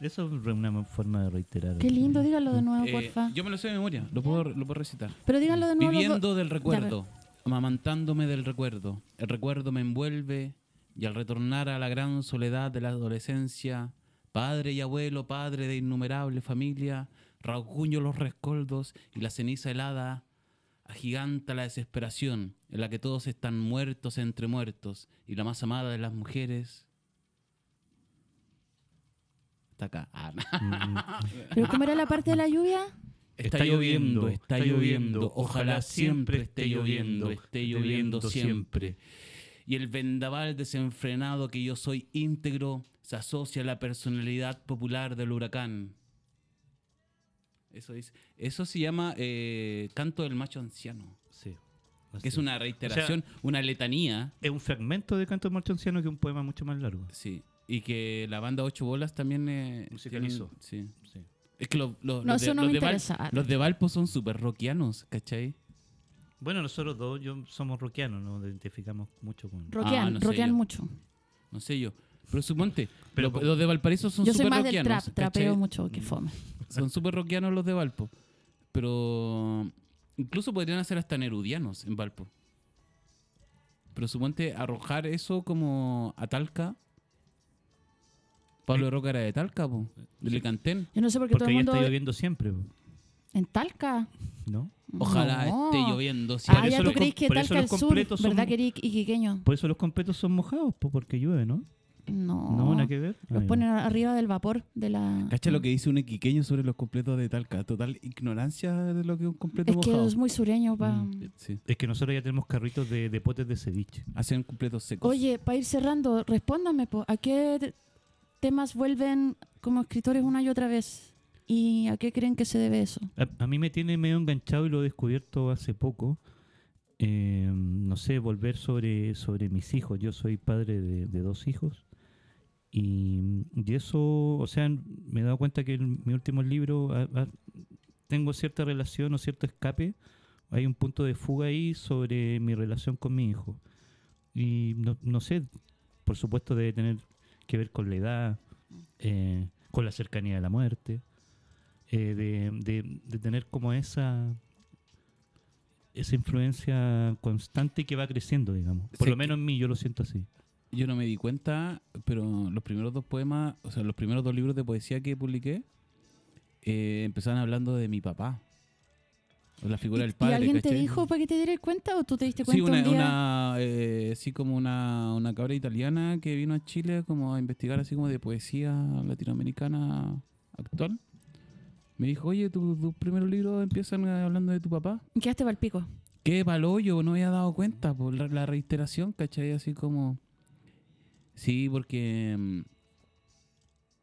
Speaker 4: Eso es una forma de reiterar.
Speaker 1: Qué lindo, díganlo de nuevo,
Speaker 5: Eh,
Speaker 1: porfa.
Speaker 5: yo me lo sé de memoria, lo puedo, lo puedo recitar.
Speaker 1: Pero díganlo de nuevo.
Speaker 5: Viviendo del recuerdo, amamantándome del recuerdo. El recuerdo me envuelve y al retornar a la gran soledad de la adolescencia, padre y abuelo, padre de innumerable familia, rasguño los rescoldos y la ceniza helada agiganta la desesperación en la que todos están muertos entre muertos y la más amada de las mujeres está acá. Ah,
Speaker 1: ¿Pero cómo era la parte de la lluvia?
Speaker 5: Está lloviendo, está lloviendo, ojalá siempre esté lloviendo, esté lloviendo siempre. Y el vendaval desenfrenado que yo soy íntegro se asocia a la personalidad popular del huracán. Eso, dice, eso se llama eh, Canto del Macho Anciano,
Speaker 4: sí.
Speaker 5: que es una reiteración, una letanía,
Speaker 4: Es un fragmento de Canto Marchanciano que es un poema mucho más largo.
Speaker 5: sí, y que la banda Ocho Bolas también eh,
Speaker 4: Musicalizó.
Speaker 5: tienen- sí.
Speaker 4: Sí.
Speaker 5: Es que los, los-
Speaker 1: No,
Speaker 5: los de,
Speaker 1: no
Speaker 5: los
Speaker 1: me
Speaker 5: de Val-
Speaker 1: interesa.
Speaker 5: los de Valpo son súper rockianos, ¿cachai?
Speaker 4: Bueno, nosotros dos yo, somos rockianos, nos identificamos mucho con...
Speaker 1: Roquean,
Speaker 5: Ah, no yo.
Speaker 1: mucho.
Speaker 5: No sé yo. Pero suponte,
Speaker 4: Pero
Speaker 5: los, los de Valparaíso son
Speaker 1: Yo soy
Speaker 5: súper
Speaker 1: más del
Speaker 5: rockianos.
Speaker 1: trap, trapeo mucho que fome.
Speaker 5: Son súper rockianos los de Valpo. Pero incluso podrían ser hasta nerudianos en Valpo. Pero suponte arrojar eso como a Talca. Pablo Roca era de Talca, po, de Lecantén.
Speaker 1: Yo no sé por qué todo
Speaker 4: Porque
Speaker 1: el
Speaker 4: ahí
Speaker 1: mundo...
Speaker 4: está lloviendo siempre, po,
Speaker 1: ¿En Talca?
Speaker 4: ¿no?
Speaker 5: Ojalá
Speaker 1: No.
Speaker 5: esté lloviendo
Speaker 1: Ah,
Speaker 5: siempre.
Speaker 1: ya
Speaker 4: eso
Speaker 1: tú
Speaker 4: los com-
Speaker 1: que
Speaker 4: por eso
Speaker 1: Talca
Speaker 4: los
Speaker 1: al sur,
Speaker 4: completos son-
Speaker 1: ¿verdad que eres iquiqueño?
Speaker 4: Por eso los completos son mojados, po, porque llueve, ¿no?
Speaker 1: No.
Speaker 4: No, nada que ver. Ah,
Speaker 1: Los
Speaker 4: ya.
Speaker 1: ponen arriba del vapor de la...
Speaker 5: Cacha lo que dice un equiqueño sobre los completos de Talca. Total ignorancia de lo que es un completo
Speaker 1: Es que
Speaker 5: mojado.
Speaker 1: es muy sureño, pa.
Speaker 4: Mm.
Speaker 5: Sí.
Speaker 4: Es que nosotros ya tenemos carritos de, de potes de ceviche.
Speaker 5: Hacen completos secos.
Speaker 1: Oye, para ir cerrando, respóndame, po, ¿a qué te- temas vuelven como escritores una y otra vez? ¿Y a qué creen que se debe eso?
Speaker 4: A, a mí me tiene medio enganchado y lo he descubierto hace poco. Eh, no sé, volver sobre, sobre mis hijos. Yo soy padre de, de dos hijos. Y, y eso, o sea, me he dado cuenta que en mi último libro tengo cierta relación o cierto escape. Hay un punto de fuga ahí sobre mi relación con mi hijo. Y no, no sé, por supuesto debe tener que ver con la edad, eh, con la cercanía de la muerte eh, de, de- de tener como esa esa influencia constante que va creciendo, digamos. Por
Speaker 5: Sí,
Speaker 4: lo menos en mí yo lo siento así.
Speaker 5: Yo no me di cuenta, pero los primeros dos poemas, o sea, los primeros dos libros de poesía que publiqué, eh, empezaban hablando de mi papá. La figura
Speaker 1: ¿Y,
Speaker 5: del
Speaker 1: y
Speaker 5: padre.
Speaker 1: alguien te dijo para que te dieras cuenta o tú te diste
Speaker 5: Sí,
Speaker 1: cuenta
Speaker 5: una,
Speaker 1: un día?
Speaker 5: una, eh, así como una, una cabra italiana que vino a Chile como a investigar así como de poesía latinoamericana actual. Me dijo, oye, tus tus primeros libros empiezan eh, hablando de tu papá.
Speaker 1: Quedaste para el pico.
Speaker 5: Qué yo no había dado cuenta por la, la reiteración, ¿cachai? Así como... Sí, porque mm,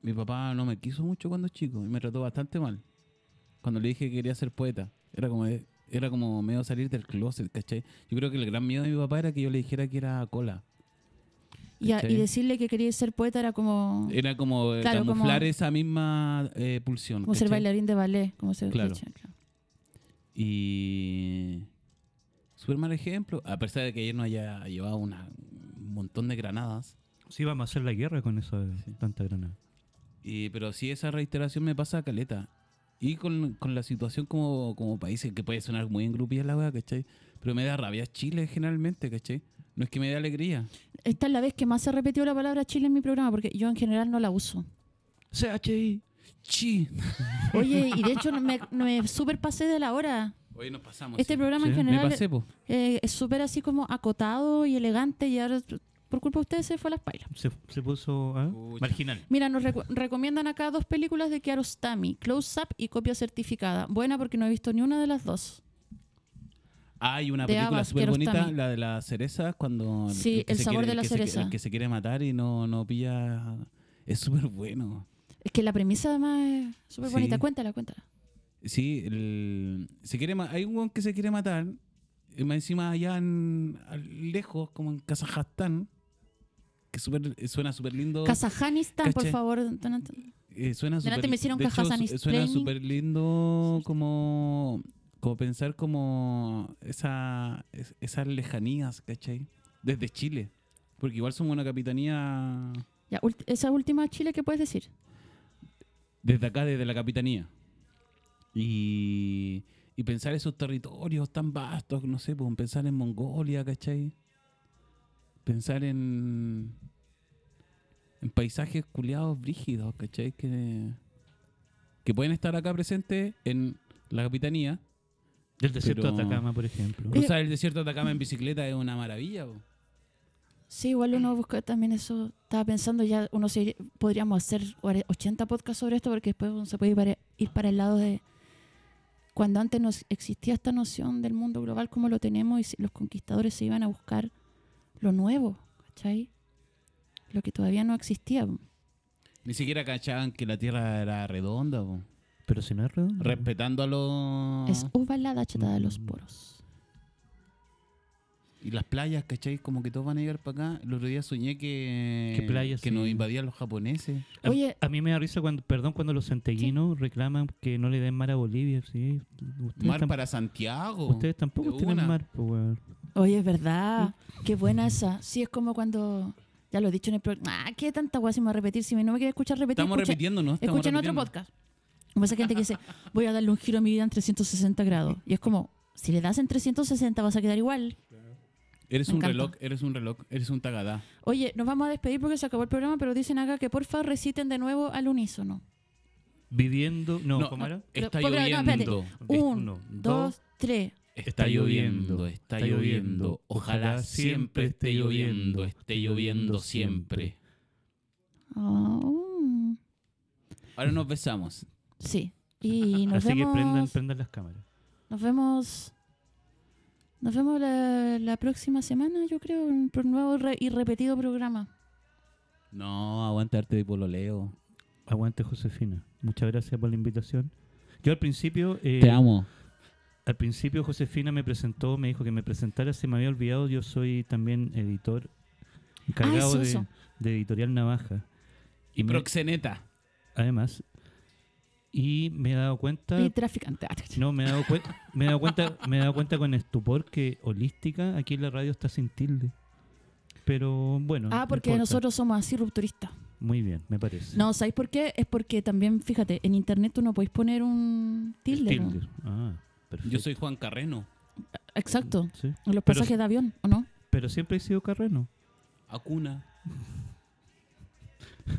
Speaker 5: mi papá no me quiso mucho cuando chico y me trató bastante mal. Cuando le dije que quería ser poeta. Era como, de- era como medio salir del closet, ¿cachai? Yo creo que el gran miedo de mi papá era que yo le dijera que era cola.
Speaker 1: Y, a- y
Speaker 5: ¿Cachai?
Speaker 1: decirle que querías ser poeta era como,
Speaker 5: Era como eh,
Speaker 1: Claro,
Speaker 5: camuflar
Speaker 1: como-
Speaker 5: esa misma eh, pulsión.
Speaker 1: como ser bailarín de ballet. Como ser
Speaker 5: Claro. Y. Súper mal ejemplo. A pesar de que ayer no haya llevado una- un montón de granadas.
Speaker 4: Sí, vamos a hacer la guerra con eso de
Speaker 5: Sí.
Speaker 4: tanta granada.
Speaker 5: Y, pero sí, esa reiteración me pasa a caleta. Y con, con la situación como, como país, que puede sonar muy engrupida la weá, ¿cachai? Pero me da rabia Chile generalmente, ¿cachai? No es que me dé alegría.
Speaker 1: Esta es la vez que más se repetió la palabra Chile en mi programa porque yo en general no la uso.
Speaker 4: CHI.
Speaker 5: Chi.
Speaker 1: Oye, y de hecho me, me super pasé de la hora.
Speaker 5: Hoy nos pasamos.
Speaker 1: Este
Speaker 5: sí.
Speaker 1: programa en
Speaker 4: Sí,
Speaker 1: general
Speaker 5: pasé, po.
Speaker 1: eh, es súper así como acotado y elegante y ahora por culpa de ustedes se fue a las pailas.
Speaker 4: Se, se puso ah, marginal.
Speaker 1: Mira, nos recu- recomiendan acá dos películas de Kiarostami, Close Up y Copia Certificada. Buena porque no he visto ni una de las dos.
Speaker 5: Hay una
Speaker 1: De
Speaker 5: película súper bonita, la de las cerezas, cuando...
Speaker 1: Sí, El
Speaker 5: se
Speaker 1: sabor
Speaker 5: quiere-
Speaker 1: de la
Speaker 5: se-
Speaker 1: cereza.
Speaker 5: el que se quiere matar y no, no pilla... Es súper bueno.
Speaker 1: Es que la premisa además es súper
Speaker 5: Sí.
Speaker 1: bonita. Cuéntala, cuéntala.
Speaker 5: Sí, el, se quiere hay un weón que se quiere matar, y más encima allá en, al- lejos, como en Kazajstán, que súper- suena súper lindo.
Speaker 1: Kazajistán, por favor.
Speaker 5: Eh, suena súper-
Speaker 1: me hicieron
Speaker 5: de hecho. Suena súper lindo como, como pensar como esa, es- esas lejanías, ¿cachai? Desde Chile. Porque igual somos una capitanía
Speaker 1: Ya, esa última Chile, ¿qué puedes decir?
Speaker 5: desde acá, desde la capitanía. Y, y pensar esos territorios tan vastos, no sé, pues, pensar en Mongolia, ¿cachai? Pensar en, en paisajes culiados brígidos, ¿cachai? Que, que pueden estar acá presentes en la capitanía.
Speaker 4: Del desierto
Speaker 5: Pero-
Speaker 4: de Atacama, por ejemplo.
Speaker 1: Eh,
Speaker 5: Cruzar el desierto de Atacama en bicicleta es una maravilla.
Speaker 1: Sí, igual uno busca también eso. Estaba pensando ya, uno se podríamos hacer cuare- 80 podcasts sobre esto porque después uno se puede ir para, ir para el lado de cuando antes no existía esta noción del mundo global como lo tenemos y si- los conquistadores se iban a buscar lo nuevo, ¿cachai? Lo que todavía no existía.
Speaker 5: Ni siquiera cachaban que la Tierra era redonda, po.
Speaker 4: Pero si no es redondo.
Speaker 5: respetando a los...
Speaker 1: Es ovalada chatada de los
Speaker 4: Mm.
Speaker 1: poros.
Speaker 5: Y las playas, ¿cachai? Como que todos van a llegar para acá. El otro día soñé que,
Speaker 4: ¿Qué playas,
Speaker 5: que
Speaker 4: sí?
Speaker 5: nos invadían los japoneses.
Speaker 4: A,
Speaker 1: Oye.
Speaker 4: a mí me da risa cuando, perdón, cuando los santeguinos reclaman que no le den mar a Bolivia. Sí, ustedes,
Speaker 5: Mar para Santiago.
Speaker 4: ustedes tampoco tienen mar, pues, weón.
Speaker 1: Oye, es verdad. Qué buena esa. Sí, es como cuando Ya lo he dicho en el programa. Ah, qué tanta guay si me va a repetir. Si no me quiere escuchar repetir,
Speaker 5: Estamos
Speaker 1: escuche-
Speaker 5: repitiendo, ¿no? Estamos
Speaker 1: escuchen otro podcast. Como esa gente que dice, voy a darle un giro a mi vida en 360 grados. Y es como, si le das en 360 vas a quedar igual.
Speaker 5: Eres
Speaker 1: Me
Speaker 5: un
Speaker 1: encanta.
Speaker 5: reloj, eres un reloj, eres un tagadá.
Speaker 1: Oye, nos vamos a despedir porque se acabó el programa, pero dicen acá que porfa reciten de nuevo al unísono.
Speaker 4: Viviendo. No,
Speaker 5: No,
Speaker 4: ¿cómo era?
Speaker 5: Está
Speaker 1: Porque- no,
Speaker 5: lloviendo.
Speaker 1: Un,
Speaker 4: Uno,
Speaker 1: dos, tres.
Speaker 5: Está lloviendo, está lloviendo. Ojalá siempre esté lloviendo, esté lloviendo siempre.
Speaker 1: Ah, mm.
Speaker 5: Ahora nos besamos.
Speaker 1: sí. Y nos
Speaker 4: Así que prendan, prendan las cámaras.
Speaker 1: nos vemos. Nos vemos la, la próxima semana, yo creo, en un nuevo re- y repetido programa.
Speaker 5: No, aguantarte de pololeo.
Speaker 4: Aguante, Josefina. Muchas gracias por la invitación. Yo al principio. eh,
Speaker 5: Te amo.
Speaker 4: Al principio Josefina me presentó, me dijo que me presentara, se me había olvidado, yo soy también editor, encargado
Speaker 1: eso,
Speaker 4: de, Editorial Navaja.
Speaker 5: Y
Speaker 4: me-
Speaker 5: proxeneta.
Speaker 4: además, y me he dado cuenta,
Speaker 1: Y traficante. Ah,
Speaker 4: no, me he dado, cuen- me he dado cuenta, me he dado cuenta con estupor que holística aquí en la radio está sin tilde. Pero bueno.
Speaker 1: Ah, porque
Speaker 4: importa.
Speaker 1: nosotros somos así rupturistas.
Speaker 4: Muy bien, me parece.
Speaker 1: No, ¿sabéis por qué? Es porque también, fíjate, en internet tú no podéis poner un tilde.
Speaker 4: Tilde. Ah, perfecto.
Speaker 5: Yo soy Juan Carreno.
Speaker 1: Exacto.
Speaker 4: Sí.
Speaker 1: En los
Speaker 4: Pero
Speaker 1: pasajes de avión, ¿o no?
Speaker 4: Pero siempre he sido carreno.
Speaker 5: Acuna.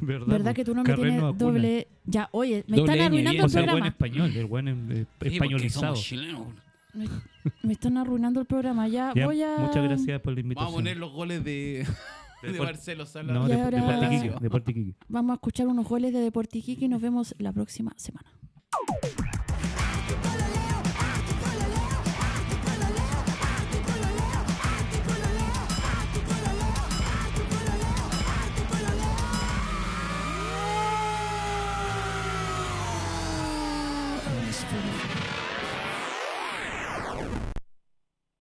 Speaker 4: ¿Verdad?
Speaker 1: ¿Verdad que tú no me
Speaker 4: Carreno
Speaker 1: tienes
Speaker 4: Acuna.
Speaker 1: doble... Ya, oye, me
Speaker 5: Doble
Speaker 1: están arruinando
Speaker 5: bien.
Speaker 1: el
Speaker 4: O sea, el buen
Speaker 1: programa.
Speaker 4: español, el buen em- eh,
Speaker 5: Sí,
Speaker 4: españolizado.
Speaker 1: Me, me están arruinando el programa. Ya,
Speaker 4: Ya,
Speaker 1: voy a...
Speaker 4: Muchas gracias por la invitación.
Speaker 5: Vamos a poner los goles de, de
Speaker 4: Depor-
Speaker 5: Marcelo Sala.
Speaker 4: No, de, de
Speaker 1: ahora-
Speaker 4: Deporte Iquique,
Speaker 5: Lazio.
Speaker 4: Deporte Iquique.
Speaker 1: Vamos a escuchar unos goles de Deporte Iquique y nos vemos la próxima semana.